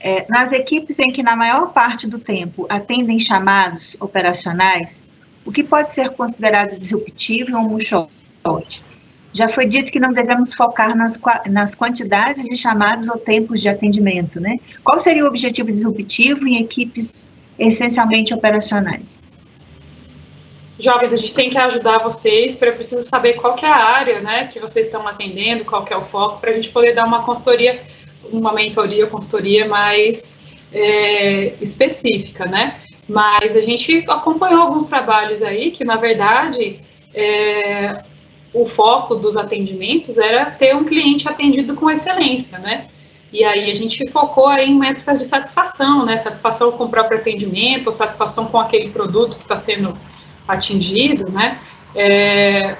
Speaker 5: É, nas equipes em que, na maior parte do tempo, atendem chamados operacionais, o que pode ser considerado disruptivo ou um short. Já foi dito que não devemos focar nas, nas quantidades de chamadas ou tempos de atendimento, né? Qual seria o objetivo disruptivo em equipes essencialmente operacionais?
Speaker 2: Jovens, a gente tem que ajudar vocês, para eu preciso saber qual é a área, né, que vocês estão atendendo, qual é o foco, para a gente poder dar uma consultoria, uma mentoria, consultoria mais é, específica, né? Mas a gente acompanhou alguns trabalhos aí que, na verdade, é, o foco dos atendimentos era ter um cliente atendido com excelência, né? E aí a gente focou aí em métricas de satisfação, né? Satisfação com o próprio atendimento, satisfação com aquele produto que está sendo atingido, né? É,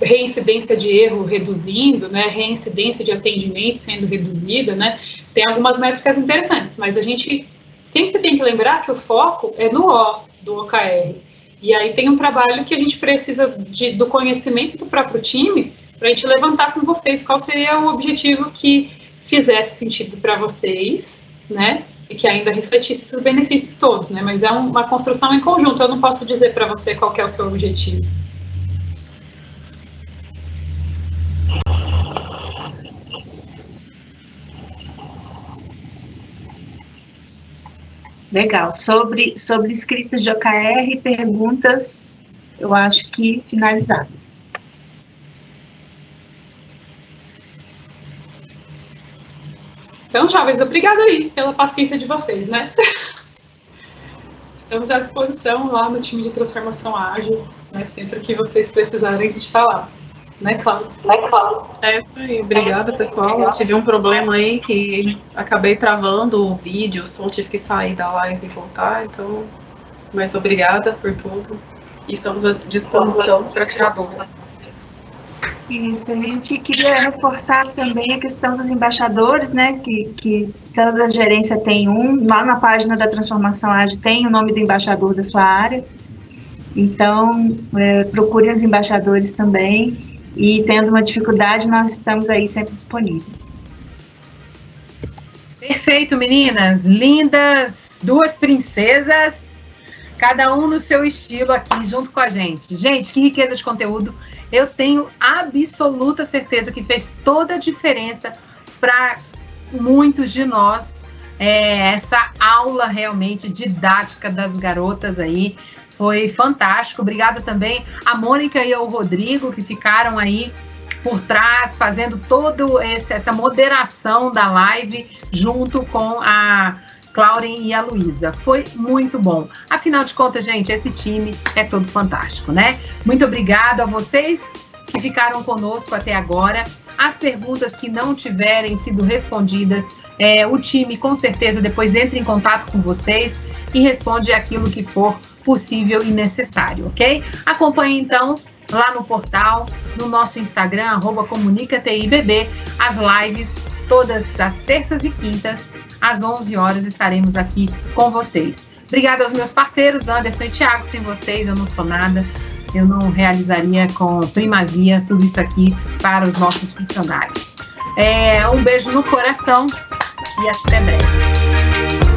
Speaker 2: reincidência de erro reduzindo, né? Reincidência de atendimento sendo reduzida, né? Tem algumas métricas interessantes, mas a gente sempre tem que lembrar que o foco é no O do OKR. E aí tem um trabalho que a gente precisa de, do conhecimento do próprio time para a gente levantar com vocês qual seria o objetivo que fizesse sentido para vocês, né? E que ainda refletisse esses benefícios todos, né? Mas é uma construção em conjunto. Eu não posso dizer para você qual é o seu objetivo.
Speaker 5: Legal. Sobre, sobre escritas de OKR, perguntas, eu acho que finalizadas.
Speaker 2: Então, jovens, obrigada aí pela paciência de vocês, né? Estamos à disposição lá no time de transformação ágil, né? Sempre que vocês precisarem, a gente está lá. Né, Cláudia? Né, Cláudia?
Speaker 3: É isso aí. Obrigada, pessoal. Eu tive um problema aí que acabei travando o vídeo, o som tive que sair da live e voltar, então. Mas obrigada por tudo. E estamos à disposição para tirar dúvida.
Speaker 5: Isso, a gente queria reforçar também a questão dos embaixadores, né? Que, que toda gerência tem um. Lá na página da Transformação Ágil tem o nome do embaixador da sua área. Então, é, procure os embaixadores também e tendo uma dificuldade, nós estamos aí sempre disponíveis.
Speaker 1: Perfeito, meninas. Lindas, duas princesas, cada um no seu estilo aqui junto com a gente. Gente, que riqueza de conteúdo. Eu tenho absoluta certeza que fez toda a diferença para muitos de nós. É, essa aula realmente didática das garotas aí. Foi fantástico. Obrigada também a Mônica e ao Rodrigo que ficaram aí por trás, fazendo toda essa moderação da live junto com a Clauren e a Luísa. Foi muito bom. Afinal de contas, gente, esse time é todo fantástico, né? Muito obrigado a vocês que ficaram conosco até agora. As perguntas que não tiverem sido respondidas, é, o time com certeza depois entra em contato com vocês e responde aquilo que for possível e necessário, ok? Acompanhe então lá no portal, no nosso Instagram, arroba ComunicaTIBB, as lives todas as terças e quintas, às 11 horas, estaremos aqui com vocês. Obrigada aos meus parceiros, Anderson e Thiago, sem vocês eu não sou nada, eu não realizaria com primazia tudo isso aqui para os nossos funcionários. É, um beijo no coração e até breve.